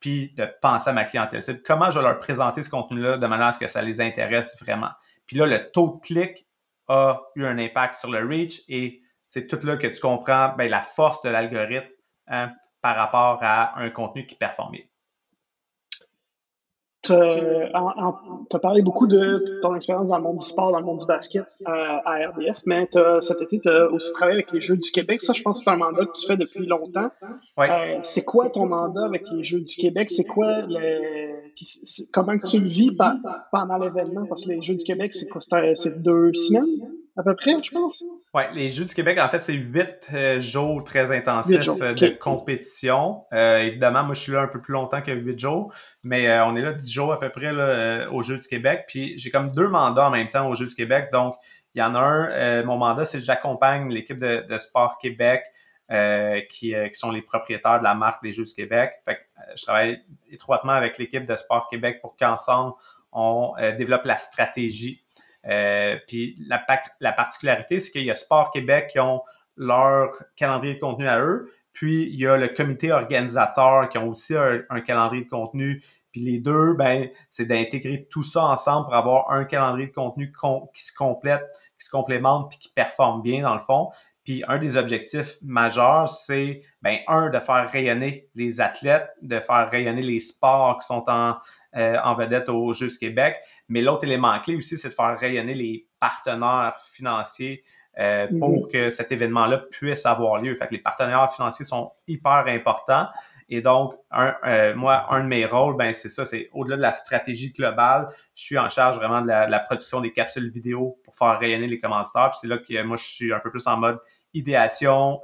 puis de penser à ma clientèle cible. Comment je vais leur présenter ce contenu-là de manière à ce que ça les intéresse vraiment? Puis là, le taux de clic a eu un impact sur le reach et c'est tout là que tu comprends ben, la force de l'algorithme hein, par rapport à un contenu qui performe tu as parlé beaucoup de ton expérience dans le monde du sport, dans le monde du basket euh, à RDS, mais cet été, tu as aussi travaillé avec les Jeux du Québec. Ça, je pense que c'est un mandat que tu fais depuis longtemps. Euh, c'est quoi ton mandat avec les Jeux du Québec? C'est quoi le... comment tu le vis pendant l'événement? Parce que les Jeux du Québec, c'est quoi? C'est deux semaines? À peu près, je pense. Oui, les Jeux du Québec, en fait, c'est huit euh, jours très intensifs euh, de compétition. Euh, évidemment, moi, je suis là un peu plus longtemps que huit jours, mais on est là dix jours à peu près là, aux Jeux du Québec. Puis j'ai comme deux mandats en même temps aux Jeux du Québec. Donc, il y en a un, mon mandat, c'est que j'accompagne l'équipe de, Sport Québec. qui, qui, sont les propriétaires de la marque des Jeux du Québec. Fait je travaille étroitement avec l'équipe de Sport Québec pour qu'ensemble, on développe la stratégie euh, puis la, la particularité, c'est qu'il y a Sport Québec qui ont leur calendrier de contenu à eux, puis il y a le comité organisateur qui ont aussi un, calendrier de contenu. Puis les deux, ben, c'est d'intégrer tout ça ensemble pour avoir un calendrier de contenu qui se complète, qui se complémente, puis qui performe bien dans le fond. Puis un des objectifs majeurs, c'est, ben, un, de faire rayonner les athlètes, de faire rayonner les sports qui sont en, euh, en vedette aux Jeux du Québec. Mais l'autre élément clé aussi, c'est de faire rayonner les partenaires financiers euh, pour mhm. que cet événement-là puisse avoir lieu. Fait que les partenaires financiers sont hyper importants. Et donc, euh, moi, un de mes rôles, ben c'est ça, c'est au-delà de la stratégie globale, je suis en charge vraiment de la, production des capsules vidéo pour faire rayonner les commentaires. Puis c'est là que moi, je suis un peu plus en mode idéation,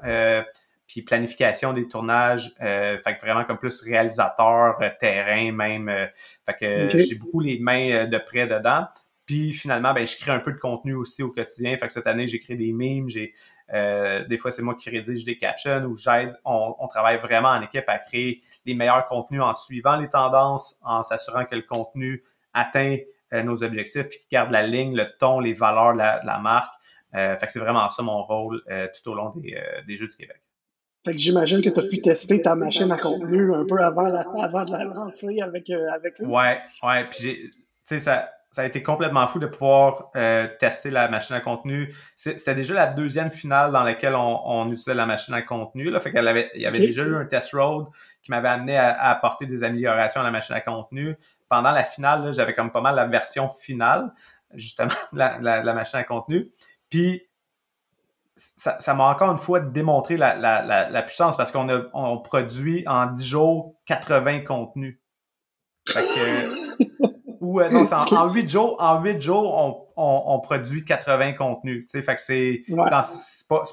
puis planification des tournages, fait que vraiment comme plus réalisateur, terrain même. fait que j'ai beaucoup les mains de près dedans. Puis finalement, ben, je crée un peu de contenu aussi au quotidien. Fait que cette année, j'ai créé des memes, j'ai euh, des fois, c'est moi qui rédige des captions ou j'aide. On, travaille vraiment en équipe à créer les meilleurs contenus en suivant les tendances, en s'assurant que le contenu atteint euh, nos objectifs, puis garde la ligne, le ton, les valeurs de la, marque. Euh, fait que c'est vraiment ça mon rôle tout au long des, Jeux du Québec. Fait que j'imagine que tu as pu tester ta machine à contenu un peu avant, avant de la lancer avec, avec eux. Ouais, ouais. Puis, tu sais, ça ça a été complètement fou de pouvoir euh, tester la machine à contenu. C'était déjà la deuxième finale dans laquelle on, utilisait la machine à contenu. Là. Fait qu'elle avait, il y avait déjà eu un test road qui m'avait amené à, apporter des améliorations à la machine à contenu. Pendant la finale, j'avais comme pas mal la version finale, justement, de la, machine à contenu. Puis ça m'a encore une fois démontré la, puissance parce qu'on a on produit en 10 jours 80 contenus. Fait que Ou euh, non, en, 8 jours, en 8 jours, on, produit 80 contenus. Fait que c'est pas,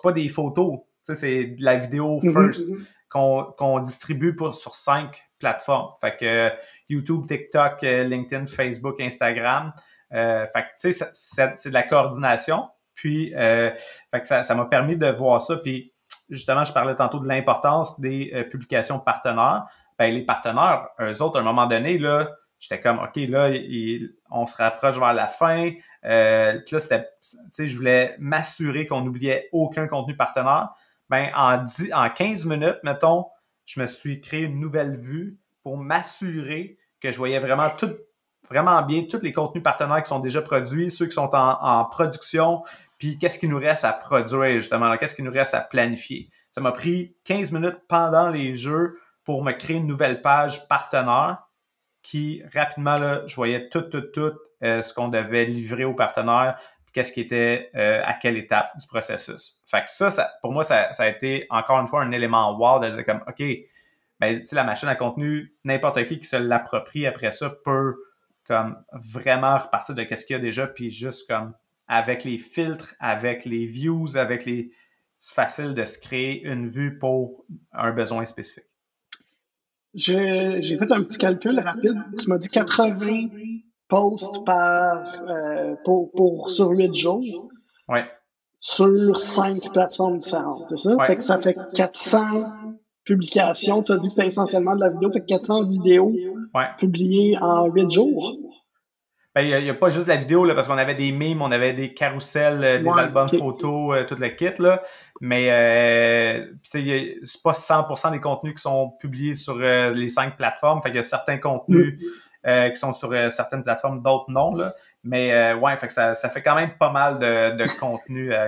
pas, des photos, c'est de la vidéo mhm, first mhm. qu'on distribue pour, sur 5 plateformes. Fait que YouTube, TikTok, euh, LinkedIn, Facebook, Instagram. Euh, fait que c'est de la coordination. Puis fait que ça m'a permis de voir ça. Puis justement, je parlais tantôt de l'importance des publications partenaires. Ben, les partenaires, eux autres, à un moment donné, là, j'étais comme, OK, là, on se rapproche vers la fin. Euh, là, c'était, je voulais m'assurer qu'on n'oubliait aucun contenu partenaire. Ben, en, 10, en 15 minutes, mettons, je me suis créé une nouvelle vue pour m'assurer que je voyais vraiment tout, vraiment bien tous les contenus partenaires qui sont déjà produits, ceux qui sont en, production, puis qu'est-ce qui nous reste à produire, justement, qu'est-ce qui nous reste à planifier? Ça m'a pris 15 minutes pendant les jeux pour me créer une nouvelle page partenaire qui, rapidement, là, je voyais tout, tout, tout euh, ce qu'on devait livrer aux partenaires, qu'est-ce qui était euh, à quelle étape du processus. Fait que ça, pour moi, ça, ça, a été encore une fois un élément wow de dire comme, OK, ben, la machine à contenu, n'importe qui qui se l'approprie après ça peut comme vraiment repartir de qu'est-ce qu'il y a déjà, puis juste comme avec les filtres, avec les views, avec les... C'est facile de se créer une vue pour un besoin spécifique. J'ai fait un petit calcul rapide. Tu m'as dit 80 posts par, euh, pour, pour, sur 8 jours. Ouais. Sur 5 plateformes différentes, c'est ça? Fait que ça fait 400 publications. Tu as dit que c'était essentiellement de la vidéo. Fait que 400 vidéos publiées en 8 jours. Ben, il n'y a, pas juste la vidéo, là, parce qu'on avait des mimes, on avait des carousels, euh, des albums photos, euh, tout le kit. Là. Mais euh, c'est pas 100% des contenus qui sont publiés sur euh, les cinq plateformes. Fait qu'il y a certains contenus mm. qui sont sur certaines plateformes, d'autres non. Là. Mais ouais, fait que ça, ça, fait quand même pas mal de, de contenu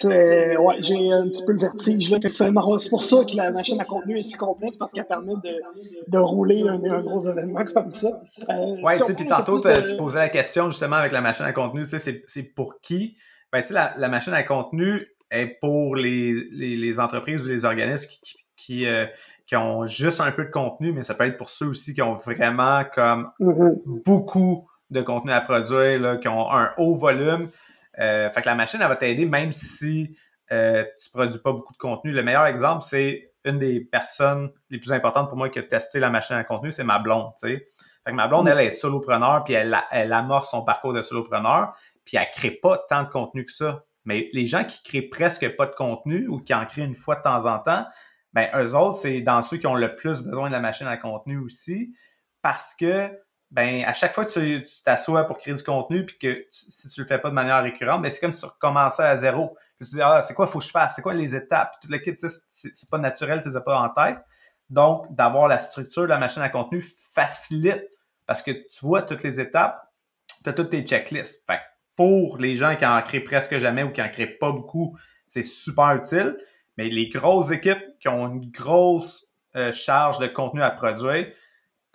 coordonné ouais, j'ai un petit peu le vertige là. C'est pour ça que la machine à contenu est si complexe parce qu'elle permet de, de rouler un, gros événement comme ça. Euh, ouais, tu sais, puis tantôt, tu posais la question justement avec la machine à contenu, tu sais, c'est pour qui? Ben, tu sais, la, la, machine à contenu est pour les, les, les entreprises ou les organismes qui, qui, euh, qui, ont juste un peu de contenu, mais ça peut être pour ceux aussi qui ont vraiment comme mm-hmm. beaucoup de contenu à produire, là, qui ont un haut volume. Euh, fait que la machine, elle va t'aider même si euh, tu produis pas beaucoup de contenu. Le meilleur exemple, c'est une des personnes les plus importantes pour moi qui a testé la machine à contenu, c'est ma blonde. Fait que ma blonde, elle est solopreneur, puis elle, elle amorce son parcours de solopreneur, puis elle crée pas tant de contenu que ça. Mais les gens qui créent presque pas de contenu ou qui en créent une fois de temps en temps, ben eux autres, c'est dans ceux qui ont le plus besoin de la machine à contenu aussi, parce que ben à chaque fois que tu t'assois pour créer du contenu, puis que si tu le fais pas de manière récurrente, ben c'est comme si tu recommençais à zéro. Puis tu dis, ah, c'est quoi faut que je fasse? C'est quoi les étapes? Tout le kit, c'est pas naturel, tu les as pas en tête. Donc, d'avoir la structure de la machine à contenu facilite parce que tu vois toutes les étapes, tu as toutes tes checklists. Fait pour les gens qui en créent presque jamais ou qui en créent pas beaucoup, c'est super utile. Mais les grosses équipes qui ont une grosse euh, charge de contenu à produire,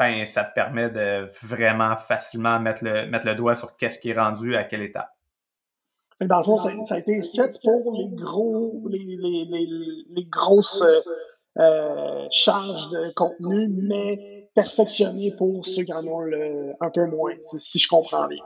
ben, ça te permet de vraiment facilement mettre le, mettre le doigt sur qu'est-ce qui est rendu à quelle étape. Dans le fond, ça, a été fait pour les gros, les, les, les, grosses euh, charges de contenu, mais perfectionné pour ceux qui en ont un peu moins, si je comprends bien.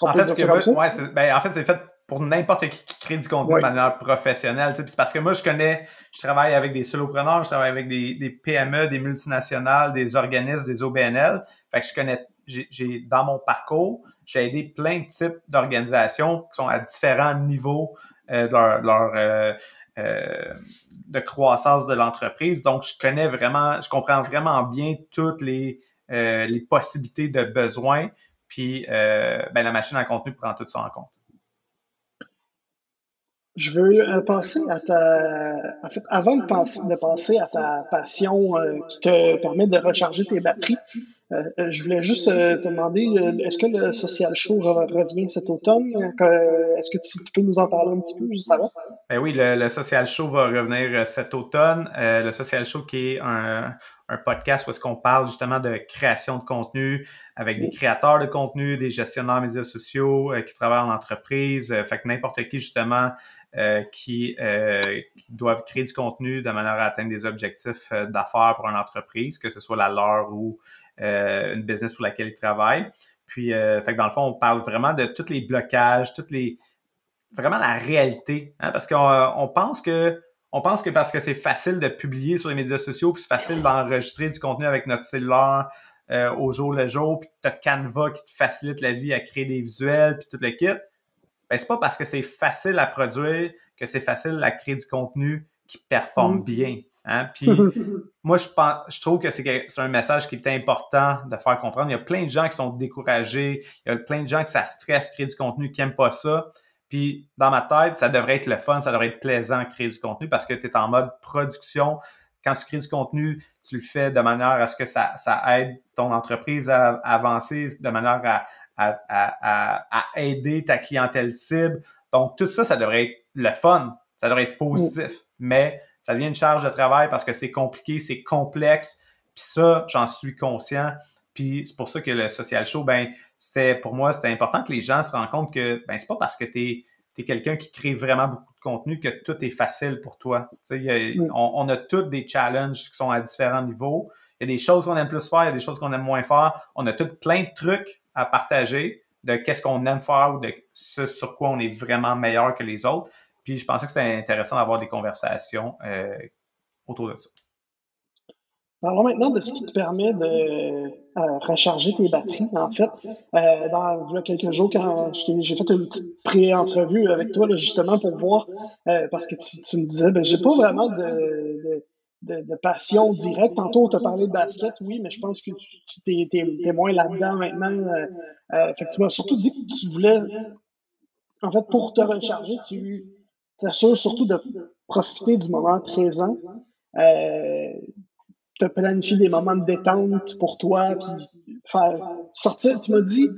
En fait, ouais, ben, en fait, c'est fait pour n'importe qui qui crée du contenu de manière professionnelle. C'est parce que moi, je connais, je travaille avec des solopreneurs, je travaille avec des, des PME, des multinationales, des organismes, des OBNL. Fait que je connais, j'ai dans mon parcours, j'ai aidé plein de types d'organisations qui sont à différents niveaux euh, de leur, euh, euh, de croissance de l'entreprise. Donc, je connais vraiment, je comprends vraiment bien toutes les, les possibilités de besoins. Puis, ben, la machine à contenu prend tout ça en compte. Je veux euh, passer à ta. En fait, avant de, passer, de passer à ta passion euh, qui te permet de recharger tes batteries, euh, je voulais juste te demander est-ce que le Social Show revient cet automne? Est-ce que tu, peux nous en parler un petit peu juste avant? Ben oui, le, Social Show va revenir cet automne. le Social Show qui est un, podcast où est-ce qu'on parle justement de création de contenu avec des créateurs de contenu, des gestionnaires médias sociaux qui travaillent en entreprise, fait que n'importe qui justement qui, euh, qui, doivent créer du contenu de manière à atteindre des objectifs euh, d'affaires pour une entreprise, que ce soit la leur ou une business pour laquelle ils travaillent. Puis, dans le fond, on parle vraiment de tous les blocages, toutes les vraiment la réalité, hein, parce qu'on pense que on pense que parce que c'est facile de publier sur les médias sociaux, puis c'est facile d'enregistrer du contenu avec notre cellulaire au jour le jour, puis tu as Canva qui te facilite la vie à créer des visuels, puis tout le kit ben, c'est pas parce que c'est facile à produire que c'est facile à créer du contenu qui performe mm. bien. Hein? Puis moi, je, pense, je trouve que c'est un message qui est important de faire comprendre. Il y a plein de gens qui sont découragés, il y a plein de gens qui ça stresse créer du contenu, qui n'aiment pas ça. Puis dans ma tête, ça devrait être le fun, ça devrait être plaisant créer du contenu parce que tu es en mode production. Quand tu crées du contenu, tu le fais de manière à ce que ça, ça aide ton entreprise à avancer, de manière à, à, aider ta clientèle cible. Donc, tout ça, ça devrait être le fun, ça devrait être positif. Mais ça devient une charge de travail parce que c'est compliqué, c'est complexe. Puis ça, j'en suis conscient. Puis c'est pour ça que le social show, ben, c'était pour moi, c'était important que les gens se rendent compte que ben, c'est pas parce que tu es, quelqu'un qui crée vraiment beaucoup de contenu que tout est facile pour toi. on, on, a tous des challenges qui sont à différents niveaux. Il y a des choses qu'on aime plus faire, il y a des choses qu'on aime moins faire. On a tous plein de trucs à partager de qu'est-ce qu'on aime faire ou de ce sur quoi on est vraiment meilleur que les autres. Puis je pensais que c'était intéressant d'avoir des conversations euh, autour de ça. Parlons maintenant de ce qui te permet de euh, recharger tes batteries. En fait, euh, il y a quelques jours, quand j'ai fait une petite pré-entrevue avec toi, justement, pour voir, parce que tu, me disais, ben, j'ai pas vraiment de, passion directe. Tantôt, tu as parlé de basket, oui, mais je pense que tu es, moins là-dedans maintenant. Euh, euh, fait que tu m'as surtout dit que tu voulais, en fait, pour te recharger, tu t'assures surtout de profiter du moment présent. Euh, te planifier des moments de détente pour toi, puis faire sortir, tu m'as dit,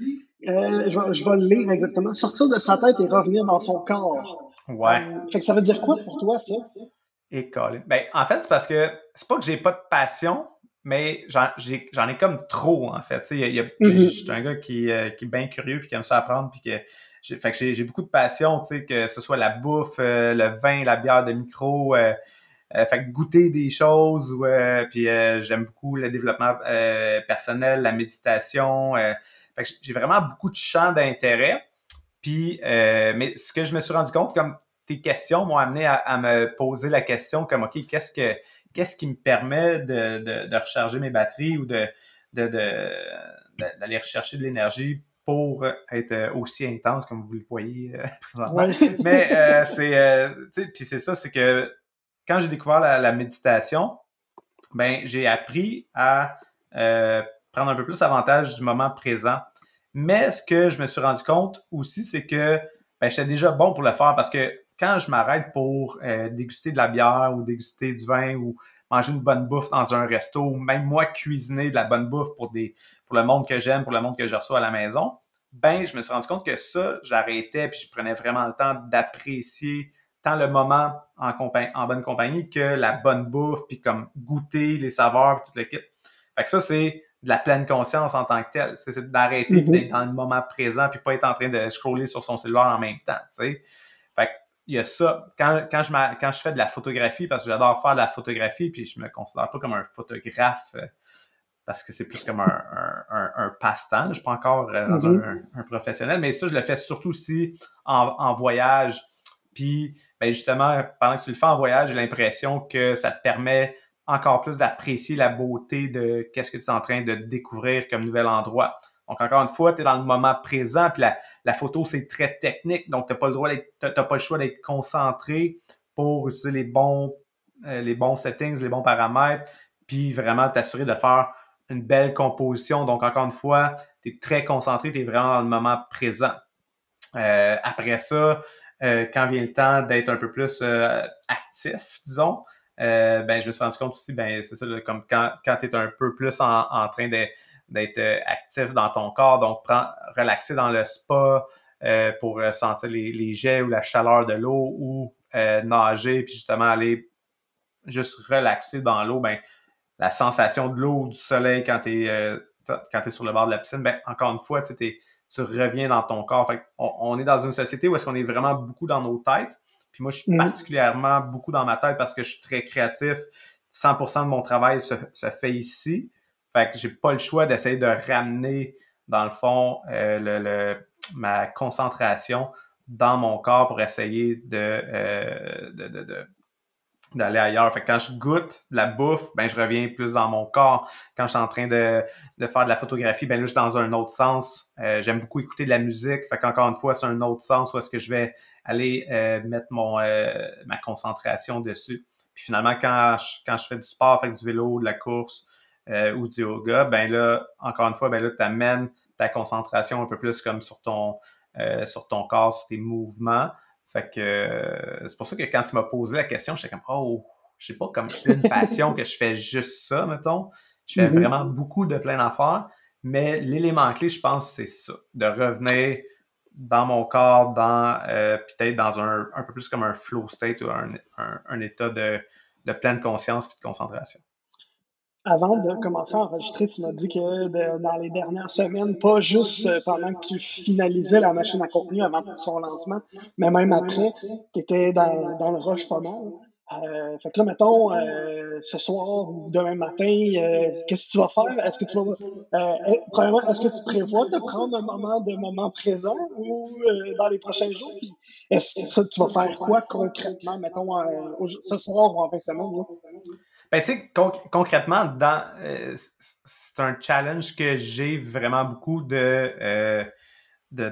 euh, je, vais, je vais le lire exactement, sortir de sa tête et revenir dans son corps. Ouais. fait que ça veut dire quoi pour toi, ça? Et Ben, en fait, c'est parce que c'est pas que j'ai pas de passion, mais j'en ai, comme trop, en fait. Mm-hmm. Je suis un gars qui, euh, qui, est bien curieux puis qui aime ça apprendre. Puis que, fait que j'ai beaucoup de passion, que ce soit la bouffe, euh, le vin, la bière de micro. Euh, fait que goûter des choses, puis j'aime beaucoup le développement personnel, la méditation. fait que j'ai vraiment beaucoup de champs d'intérêt. Puis, mais ce que je me suis rendu compte, comme tes questions m'ont amené à, me poser la question comme, OK, qu'est-ce que qu'est-ce qui me permet de, recharger mes batteries ou de, d'aller rechercher de l'énergie pour être aussi intense comme vous le voyez euh, présentement? Mais euh, c'est, euh, puis c'est ça, c'est que quand j'ai découvert la, méditation, ben j'ai appris à prendre un peu plus avantage du moment présent. Mais ce que je me suis rendu compte aussi, c'est que ben, j'étais déjà bon pour le faire parce que quand je m'arrête pour euh, déguster de la bière ou déguster du vin ou manger une bonne bouffe dans un resto, ou même moi cuisiner de la bonne bouffe pour, des, pour le monde que j'aime, pour le monde que je reçois à la maison, ben je me suis rendu compte que ça, j'arrêtais puis je prenais vraiment le temps d'apprécier tant le moment en, en bonne compagnie que la bonne bouffe, puis comme goûter les saveurs, puis tout le kit. Fait que ça, c'est de la pleine conscience en tant que tel. C'est d'arrêter mm-hmm. d'être dans le moment présent, puis pas être en train de scroller sur son cellulaire en même temps. Fait que il y a ça. Quand, quand, je quand je fais de la photographie, parce que j'adore faire de la photographie, puis je me considère pas comme un photographe euh, parce que c'est plus comme un, un, passe-temps. Je ne suis pas encore euh, dans mm-hmm. un, professionnel, mais ça, je le fais surtout aussi en, voyage. Puis, ben justement, pendant que tu le fais en voyage, j'ai l'impression que ça te permet encore plus d'apprécier la beauté de qu'est-ce que tu es en train de découvrir comme nouvel endroit. Donc, encore une fois, tu es dans le moment présent, puis la, photo, c'est très technique, donc tu n'as pas, le droit pas le choix d'être concentré pour utiliser les bons, euh, les bons settings, les bons paramètres, puis vraiment t'assurer de faire une belle composition. Donc, encore une fois, tu es très concentré, tu es vraiment dans le moment présent. Euh, après ça, euh, quand vient le temps d'être un peu plus actif, disons, ben, je me suis rendu compte aussi, ben, c'est ça, comme quand, tu es un peu plus en, train d'être actif dans ton corps, donc prends, relaxer dans le spa pour sentir les, les, jets ou la chaleur de l'eau ou nager, puis justement aller juste relaxer dans l'eau, ben, la sensation de l'eau, du soleil quand tu es, euh, sur le bord de la piscine, ben, encore une fois, tu reviens dans ton corps. on, est dans une société où est-ce qu'on est vraiment beaucoup dans nos têtes. Puis moi, je suis mhm. particulièrement beaucoup dans ma tête parce que je suis très créatif. 100% de mon travail se, fait ici. Fait que j'ai pas le choix d'essayer de ramener, dans le fond, euh, le, ma concentration dans mon corps pour essayer de, euh, de d'aller ailleurs. Fait que quand je goûte de la bouffe, ben je reviens plus dans mon corps. Quand je suis en train de, de faire de la photographie, ben là, je suis dans un autre sens. Euh, j'aime beaucoup écouter de la musique. Fait qu'encore une fois, c'est un autre sens où est-ce que je vais aller euh, mettre mon euh, ma concentration dessus. Puis finalement, quand je, quand je fais du sport, fait du vélo, de la course ou du yoga, ben là, encore une fois, ben là, tu amènes ta concentration un peu plus comme sur ton sur ton corps, sur tes mouvements. Fait que euh, c'est pour ça que quand tu m'as posé la question, j'étais comme Oh, je sais pas comme une passion que je fais juste ça, mettons. Je fais mm-hmm. vraiment beaucoup de plein d'affaires. Mais l'élément clé, je pense, c'est ça. De revenir dans mon corps, dans euh, peut-être dans un, un peu plus comme un flow state ou un, un, état de, de pleine conscience et de concentration avant de commencer à enregistrer, tu m'as dit que dans les dernières semaines, pas juste euh, pendant que tu finalisais la machine à contenu avant son lancement, mais même après, tu étais dans, le rush pas mal. Euh, fait que là, mettons, euh, ce soir ou demain matin, qu'est-ce que tu vas faire? Est-ce que tu vas. premièrement, est-ce que tu prévois de prendre un moment de moment présent ou dans les prochains jours? est-ce que tu vas faire quoi concrètement, mettons, ce soir ou en fin de semaine? Ben, c'est concrètement, dans, euh, c'est un challenge que j'ai vraiment beaucoup de, euh, de,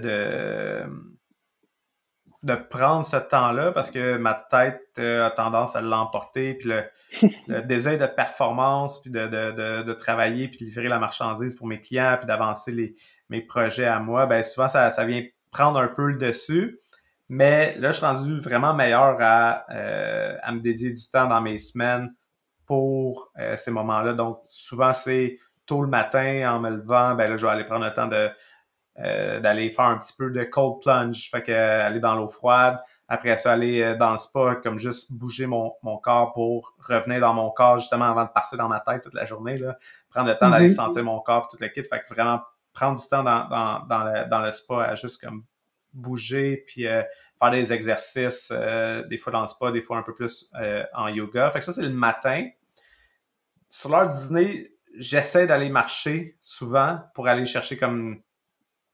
de, prendre ce temps-là parce que ma tête euh, a tendance à l'emporter, puis le, désir de performance, puis de, de, travailler, puis de livrer la marchandise pour mes clients, puis d'avancer mes projets à moi, ben souvent ça, ça vient prendre un peu le dessus. Mais là, je suis rendu vraiment meilleur à, à me dédier du temps dans mes semaines pour euh, ces moments-là. Donc, souvent, c'est tôt le matin, en me levant, ben là, je vais aller prendre le temps de euh, d'aller faire un petit peu de cold plunge, fait que euh, aller dans l'eau froide. Après ça, aller dans le spa, comme juste bouger mon, mon, corps pour revenir dans mon corps, justement, avant de passer dans ma tête toute la journée. Là. Prendre le temps d'aller mm-hmm. sentir mon corps, tout le kit. Fait que vraiment prendre du temps dans, dans, dans, le, dans le spa à juste comme bouger, puis faire des exercices, des fois dans le spa, des fois un peu plus en yoga. Fait que ça, c'est le matin sur l'heure du dîner, j'essaie d'aller marcher souvent pour aller chercher comme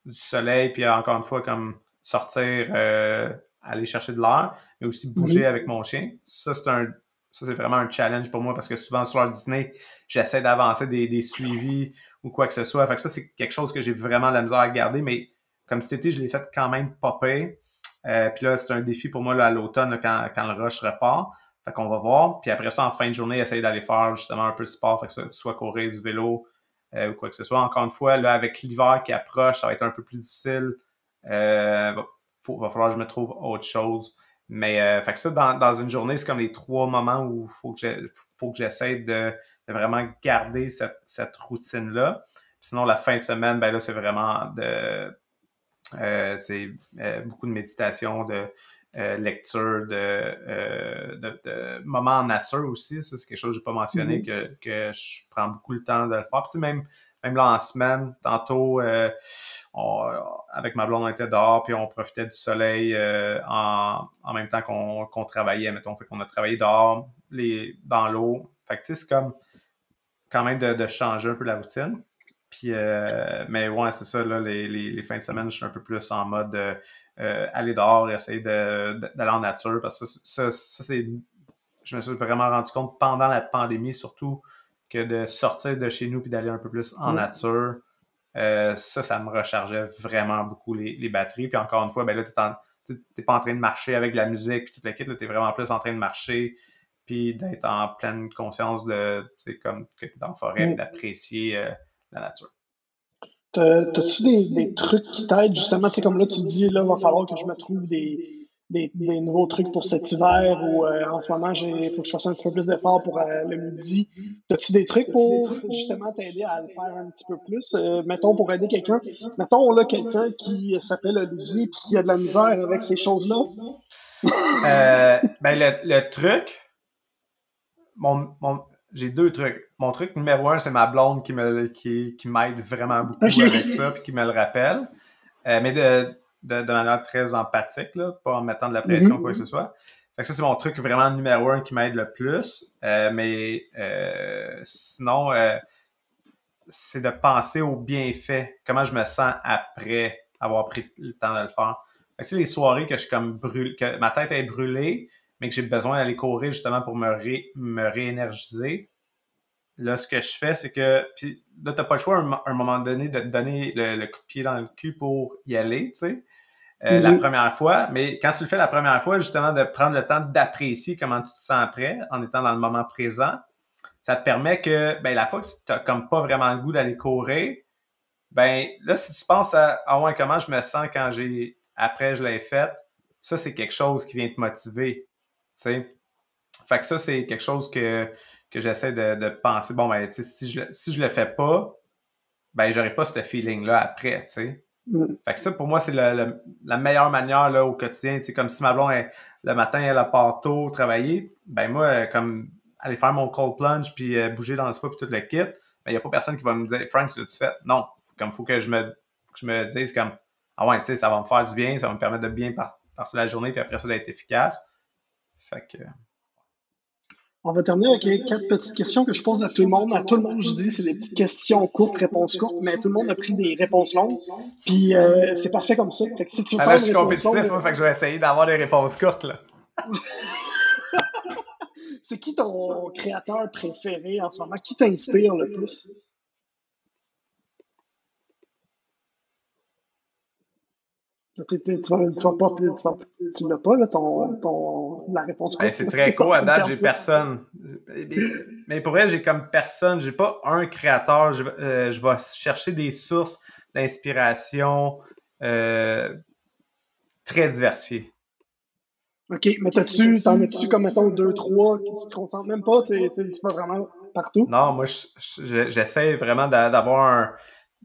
du soleil, puis encore une fois, comme sortir, euh, aller chercher de l'air, mais aussi bouger mhm. avec mon chien. Ça, c'est un ça, c'est vraiment un challenge pour moi parce que souvent, sur l'heure du dîner, j'essaie d'avancer des, suivis ou quoi que ce soit. Fait que ça, c'est quelque chose que j'ai vraiment la misère à garder, mais comme cet été, je l'ai fait quand même popper. Euh, puis là, c'est un défi pour moi là, à l'automne quand, quand le rush repart. Fait qu'on va voir. Puis après ça, en fin de journée, essayer d'aller faire justement un peu de sport, fait que ce soit courir du vélo euh, ou quoi que ce soit. Encore une fois, là, avec l'hiver qui approche, ça va être un peu plus difficile. Euh, va, va falloir que je me trouve autre chose. Mais euh, fait que ça, dans, dans une journée, c'est comme les trois moments où il faut que faut j'essaie de, de, vraiment garder cette, cette routine-là. Sinon, la fin de semaine, ben là, c'est vraiment de beaucoup de méditation, de euh, lecture euh, de, de, moments en nature aussi. Ça, c'est quelque chose que je n'ai pas mentionné, mm-hmm. que, je prends beaucoup le temps de le faire. Puis même, même là en semaine, tantôt, euh, avec ma blonde, on était dehors, puis on profitait du soleil en, même temps qu'on travaillait, mettons. Fait qu'on a travaillé dehors, les, dans l'eau. Fait que c'est comme quand même de, changer un peu la routine. Puis, euh, mais ouais, c'est ça, là, les, les, fins de semaine, je suis un peu plus en mode euh, aller dehors, essayer d'aller en nature, parce que ça, ça, c'est. Je me suis vraiment rendu compte pendant la pandémie, surtout, que de sortir de chez nous puis d'aller un peu plus en nature, ça, ça me rechargeait vraiment beaucoup les, les batteries. Puis encore une fois, ben là, tu n'es pas en train de marcher avec de la musique puis toute la kit, tu es vraiment plus en train de marcher puis d'être en pleine conscience de, tu sais, comme que tu es dans la forêt, mm. d'apprécier euh, la nature. T'as-tu des, des, trucs qui t'aident? Justement, tu sais, comme là, tu dis, là, il va falloir que je me trouve des, des, des nouveaux trucs pour cet hiver ou euh, en ce moment, il faut que je fasse un petit peu plus d'efforts pour euh, le midi. As-tu des trucs pour justement t'aider à le faire un petit peu plus? mettons, pour aider quelqu'un. Mettons, là, quelqu'un qui s'appelle Olivier et qui a de la misère avec ces choses-là. ben, le, le truc, mon, j'ai deux trucs. Mon truc numéro un, c'est ma blonde qui me qui, qui m'aide vraiment beaucoup avec ça puis qui me le rappelle. Euh, mais de, de, de, manière très empathique, là, pas en mettant de la pression ou quoi que ce soit. Fait que ça, c'est mon truc vraiment numéro un qui m'aide le plus. Euh, mais euh, sinon, c'est de penser aux bienfaits, comment je me sens après avoir pris le temps de le faire. Fait que les soirées que je suis comme brûle, que ma tête est brûlée, mais que j'ai besoin d'aller courir justement pour me, me réénergiser, là, ce que je fais, c'est que, puis là, t'as pas le choix à un, moment donné de te donner le, coup de pied dans le cul pour y aller, tu sais, euh, la mm-hmm. première fois. Mais quand tu le fais la première fois, justement, de prendre le temps d'apprécier comment tu te sens après, en étant dans le moment présent, ça te permet que, ben, la fois que tu n'as comme pas vraiment le goût d'aller courir, ben, là, si tu penses à, ah ouais, comment je me sens quand j'ai, après je l'ai fait, ça, c'est quelque chose qui vient te motiver. Fait que ça, c'est quelque chose que, que j'essaie de, penser. Bon, ben, si je, si je le fais pas, ben, j'aurai pas ce feeling-là après, tu mm. Fait que ça, pour moi, c'est la meilleure manière là, au quotidien. comme si ma blonde, le matin, elle a part tôt travailler, ben moi, comme aller faire mon cold plunge puis euh, bouger dans le spa puis tout le kit, ben il n'y a pas personne qui va me dire Frank, ce que tu fais. Non. Comme faut que je me, je me dise comme Ah ouais, tu sais, ça va me faire du bien, ça va me permettre de bien passer la journée, puis après ça d'être efficace. On va terminer avec quatre petites questions que je pose à tout le monde. À tout le monde, je dis, c'est des petites questions courtes, réponses courtes, mais tout le monde a pris des réponses longues. Puis euh, c'est parfait comme ça. Fait que si tu veux ah, je suis compétitif, fait que je vais essayer d'avoir des réponses courtes. Là. c'est qui ton créateur préféré en ce moment? Qui t'inspire le plus? Tu, tu, tu, l'as pas, là, ton, ton, la réponse. Ben, c'est très court. À date, j'ai personne. Mais pour vrai, j'ai comme personne. J'ai pas un créateur. Je, euh, je vais chercher des sources d'inspiration euh, très diversifiées. OK, mais t'as-tu, t'en as-tu comme, mettons, deux, trois, qui tu te concentres même pas? Tu vas vraiment partout? Non, moi, j'essaie vraiment d'avoir un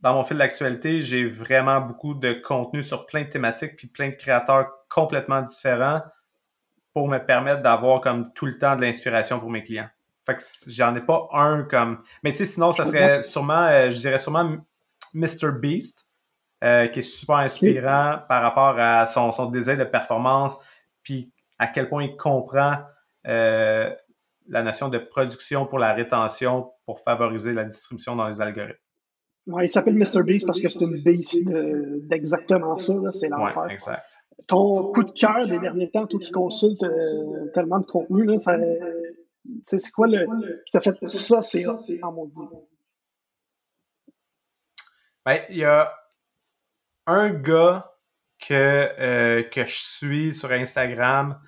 dans mon fil d'actualité, j'ai vraiment beaucoup de contenu sur plein de thématiques puis plein de créateurs complètement différents pour me permettre d'avoir comme tout le temps de l'inspiration pour mes clients. Fait que j'en ai pas un comme. Mais tu sais, sinon, ça serait sûrement, euh, je dirais sûrement Mr. Beast, euh, qui est super inspirant par rapport à son, son désir de performance, puis à quel point il comprend euh, la notion de production pour la rétention pour favoriser la distribution dans les algorithmes. Ouais, il s'appelle Mr. Beast parce que c'est une beast d'exactement ça. C'est l'enfer. Ouais, exact. Ton coup de cœur des derniers temps, toi qui consultes euh, tellement de contenu, là, c'est quoi le qui t'a fait ça, c'est en maudit? Ben, il y a un gars que, euh, que je suis sur Instagram,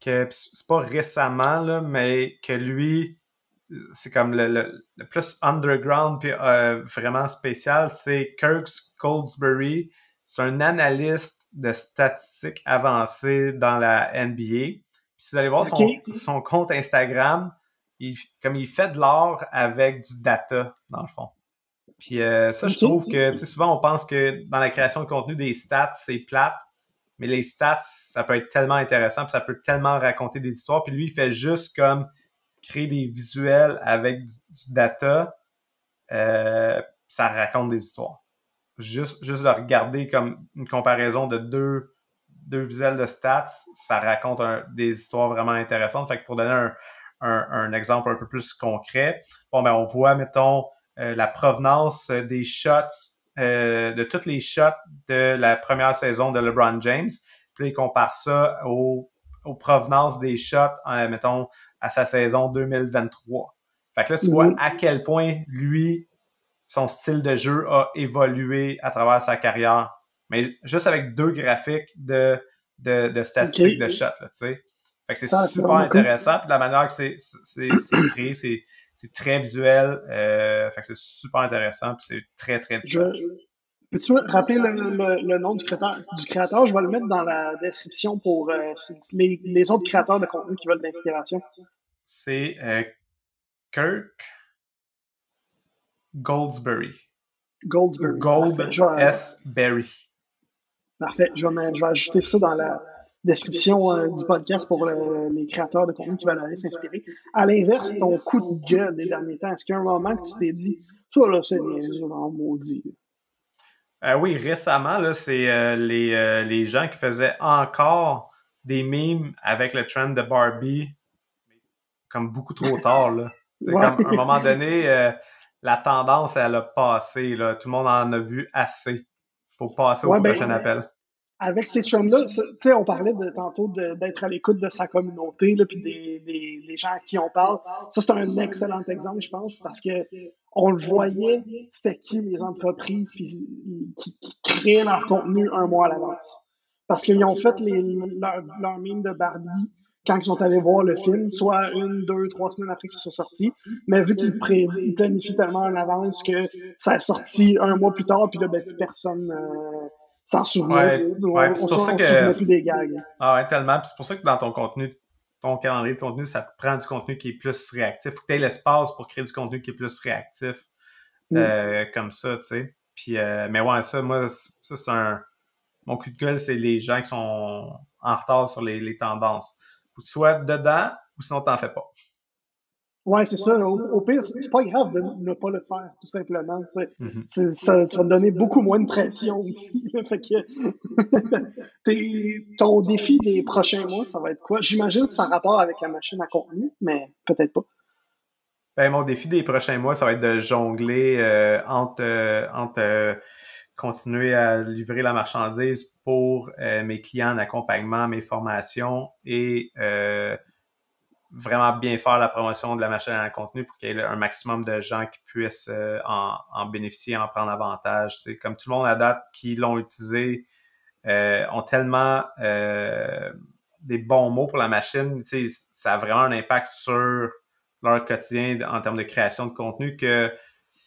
que c'est pas récemment, là, mais que lui, c'est comme le, plus underground puis euh, vraiment spécial, c'est Kirk Goldsberry. C'est un analyste de statistiques avancées dans la NBA. Puis si vous allez voir son, compte Instagram, il, comme il fait de l'art avec du data, dans le fond. Puis euh, ça, je trouve que souvent on pense que dans la création de contenu, des stats, c'est plate. Mais les stats, ça peut être tellement intéressant, puis ça peut tellement raconter des histoires. Puis lui, il fait juste comme créer des visuels avec du, data, euh, ça raconte des histoires. Juste, juste de regarder comme une comparaison de deux, deux visuels de stats, ça raconte des histoires vraiment intéressantes. Fait que pour donner un, exemple un peu plus concret. Bon, ben, on voit, mettons, la provenance des shots, de toutes les shots de la première saison de LeBron James. Puis il compare ça aux, provenances des shots, mettons, à sa saison 2023. Fait que là, tu vois à quel point lui, son style de jeu a évolué à travers sa carrière. Mais juste avec deux graphiques de, de, statistiques de shots, tu sais. Fait que c'est super intéressant. Puis la manière que c'est créé, c'est très visuel. Euh, fait que c'est super intéressant. Puis c'est très, très différent. Peux-tu rappeler le, nom du créateur, du créateur? Je vais le mettre dans la description pour euh, les, les, autres créateurs de contenu qui veulent de l'inspiration. C'est euh, Kirk Goldsberry. Goldsberry. Gold S. Berry. Parfait. Je vais, je vais ajouter ça dans la description euh, du podcast pour les créateurs de contenu qui veulent aller s'inspirer. À l'inverse, ton coup de gueule des derniers temps, est-ce qu'il y a un moment que tu t'es dit, ça là, c'est vraiment maudit? Euh, oui, récemment, c'est euh, les, euh, les, gens qui faisaient encore des memes avec le trend de Barbie, comme beaucoup trop tard. Là. Comme, à un moment donné, la tendance, elle a passé. Là. Tout le monde en a vu assez. Il faut passer au ben, prochain appel avec ces trends-là, on parlait de, tantôt d'être à l'écoute de sa communauté, là, puis des, des, des, gens à qui on parle. Ça, c'est un excellent exemple, je pense, parce que on le voyait, c'était qui les entreprises qui, qui, créaient leur contenu un mois à l'avance. Parce qu'ils ont fait les, leur, leur mime de Barbie quand ils sont allés voir le film, soit une, deux, trois semaines après qu'ils sont sortis. Mais vu qu'ils planifient tellement en avance que ça est sorti un mois plus tard, puis là, ben, personne... Euh, sans souvenir. Ouais, c'est pour ça que. Des gags. Ah ouais, tellement. Puis c'est pour ça que dans ton contenu, ton calendrier de contenu, ça te prend du contenu qui est plus réactif. Faut que tu aies l'espace pour créer du contenu qui est plus réactif. Mm. Euh, comme ça, tu sais. Puis, euh, mais ouais, ça, moi, ça, c'est un. Mon coup de gueule, c'est les gens qui sont en retard sur les, les tendances. Faut que tu sois dedans ou sinon, t'en fais pas. Ouais, c'est ça. Au, pire, c'est pas grave de ne pas le faire, tout simplement. Mm-hmm. ça, va te donner beaucoup moins de pression aussi. ton défi des prochains mois, ça va être quoi? J'imagine que ça a rapport avec la machine à contenu, mais peut-être pas. Ben, mon défi des prochains mois, ça va être de jongler euh, entre, euh, entre euh, continuer à livrer la marchandise pour mes clients en accompagnement, mes formations et vraiment bien faire la promotion de la machine à contenu pour qu'il y ait un maximum de gens qui puissent euh, en, bénéficier, en prendre avantage. C'est comme tout le monde à date qui l'ont utilisé euh, ont tellement euh, des bons mots pour la machine. Ça a vraiment un impact sur leur quotidien en termes de création de contenu que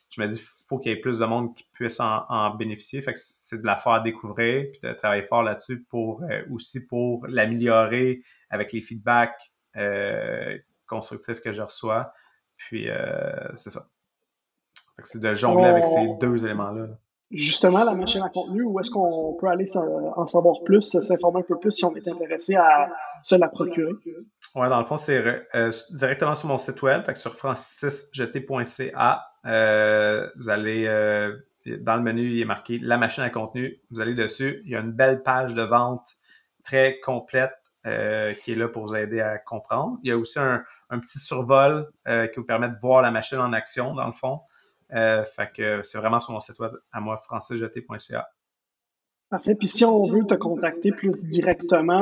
je me dis faut qu'il y ait plus de monde qui puisse en, bénéficier. Fait que c'est de la faire découvrir puis de travailler fort là-dessus pour aussi pour l'améliorer avec les feedbacks euh, constructif que je reçois. Puis, euh, c'est ça. C'est de jongler avec ces deux éléments-là. Justement, la machine à contenu, où est-ce qu'on peut aller en savoir plus, s'informer un peu plus si on est intéressé à se la procurer? Oui, dans le fond, c'est euh, directement sur mon site web, fait sur francisjeté.ca. vous allez dans le menu, il est marqué la machine à contenu. Vous allez dessus, il y a une belle page de vente très complète euh, qui est là pour vous aider à comprendre. Il y a aussi un, petit survol euh, qui vous permet de voir la machine en action, dans le fond. Euh, fait que c'est vraiment sur mon site web à moi, francisjeté.ca. Parfait. Puis si on veut te contacter plus directement,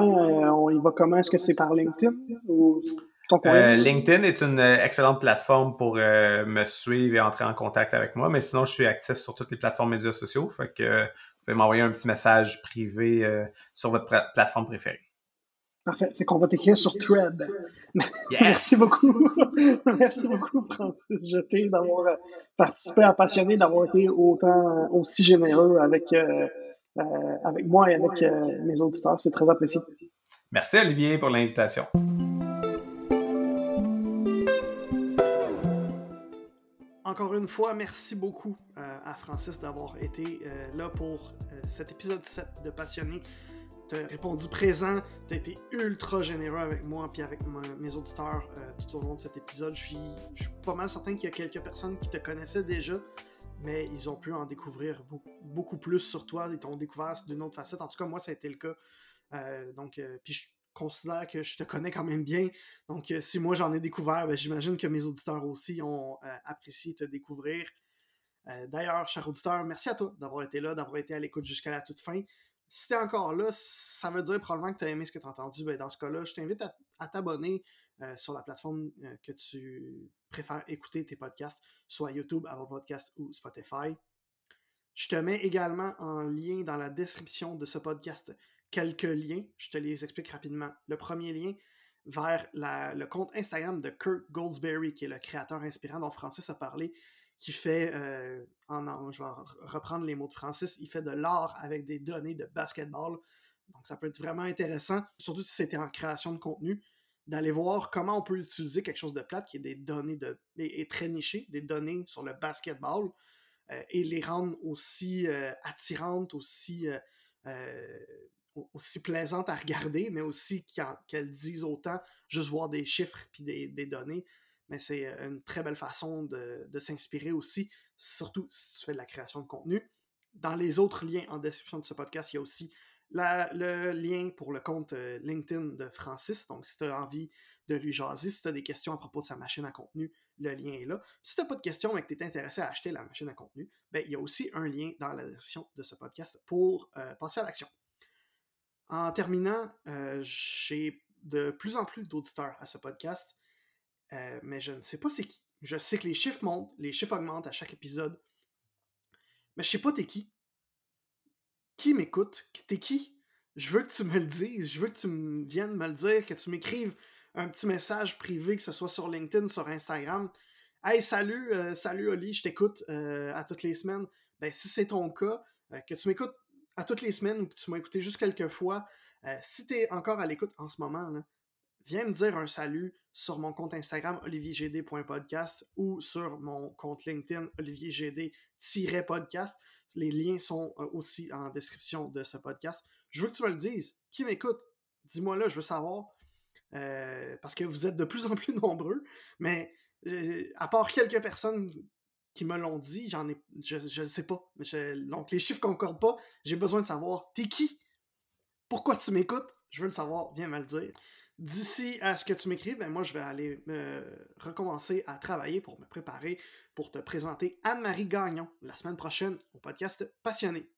on y va comment? Est-ce que c'est par LinkedIn ou LinkedIn est une excellente plateforme pour me suivre et entrer en contact avec moi, mais sinon je suis actif sur toutes les plateformes médias sociaux. Fait que vous pouvez m'envoyer un petit message privé sur votre plateforme préférée. Parfait. Fait qu'on va t'écrire sur Thread. Merci beaucoup. Merci beaucoup, Francis Jeté, d'avoir euh, participé à Passionné, d'avoir été autant aussi généreux avec, euh, euh, avec moi et avec mes auditeurs. C'est très apprécié. Merci, Olivier, pour l'invitation. Encore une fois, merci beaucoup à Francis d'avoir été là pour cet épisode 7 de Passionné tu as répondu présent, tu as été ultra généreux avec moi et avec mes auditeurs euh, tout au long de cet épisode. Je suis, pas mal certain qu'il y a quelques personnes qui te connaissaient déjà, mais ils ont pu en découvrir beaucoup, plus sur toi. Ils t'ont découvert d'une autre facette. En tout cas, moi, ça a été le cas. Euh, donc, euh, puis je considère que je te connais quand même bien. Donc, si moi j'en ai découvert, ben, j'imagine que mes auditeurs aussi ont apprécié te découvrir. D'ailleurs, cher auditeur, merci à toi d'avoir été là, d'avoir été à l'écoute jusqu'à la toute fin. Si tu es encore là, ça veut dire probablement que tu as aimé ce que tu as entendu. Ben, dans ce cas-là, je t'invite à, t'abonner sur la plateforme que tu préfères écouter tes podcasts, soit YouTube, Apple Podcast ou Spotify. Je te mets également en lien dans la description de ce podcast quelques liens. Je te les explique rapidement. Le premier lien vers le compte Instagram de Kurt Goldsberry, qui est le créateur inspirant dont Francis a parlé, qui fait, euh, en, je vais reprendre les mots de Francis, il fait de l'art avec des données de basketball. Donc ça peut être vraiment intéressant, surtout si c'était en création de contenu, d'aller voir comment on peut utiliser quelque chose de plate qui est des données de, et, très niché, des données sur le basketball, euh, et les rendre aussi euh, attirantes, aussi aussi plaisante à regarder, mais aussi qu'elles disent autant, juste voir des chiffres puis des, données. Mais c'est euh, une très belle façon de, s'inspirer aussi, surtout si tu fais de la création de contenu. Dans les autres liens en description de ce podcast, il y a aussi le lien pour le compte euh, LinkedIn de Francis. Donc, si tu as envie de lui jaser, si tu as des questions à propos de sa machine à contenu, le lien est là. Si tu n'as pas de questions mais que tu es intéressé à acheter la machine à contenu, ben, il y a aussi un lien dans la description de ce podcast pour euh, passer à l'action. En terminant, j'ai de plus en plus d'auditeurs à ce podcast, euh, mais je ne sais pas c'est qui. Je sais que les chiffres montent, les chiffres augmentent à chaque épisode, mais je sais pas t'es qui. Qui m'écoute? T'es qui? Je veux que tu me le dises, je veux que tu viennes me le dire, que tu m'écrives un petit message privé, que ce soit sur LinkedIn, sur Instagram. Hey, salut, euh, salut Oli, je t'écoute à toutes les semaines. Ben, si c'est ton cas, que tu m'écoutes à toutes les semaines ou que tu m'as écouté juste quelques fois, euh, si tu es encore à l'écoute en ce moment, viens me dire un salut sur mon compte Instagram oliviergd.podcast ou sur mon compte LinkedIn oliviergd-podcast. Les liens sont euh, aussi en description de ce podcast. Je veux que tu me le dises. Qui m'écoute? Dis-moi là, je veux savoir. Euh, parce que vous êtes de plus en plus nombreux, mais à part quelques personnes qui me l'ont dit, j'en ai, je ne sais pas. donc les chiffres concordent pas. J'ai besoin de savoir, t'es qui? Pourquoi tu m'écoutes? Je veux le savoir, viens me le dire. D'ici à ce que tu m'écrives, ben moi je vais aller me recommencer à travailler pour me préparer pour te présenter Anne-Marie Gagnon la semaine prochaine au podcast Passionné.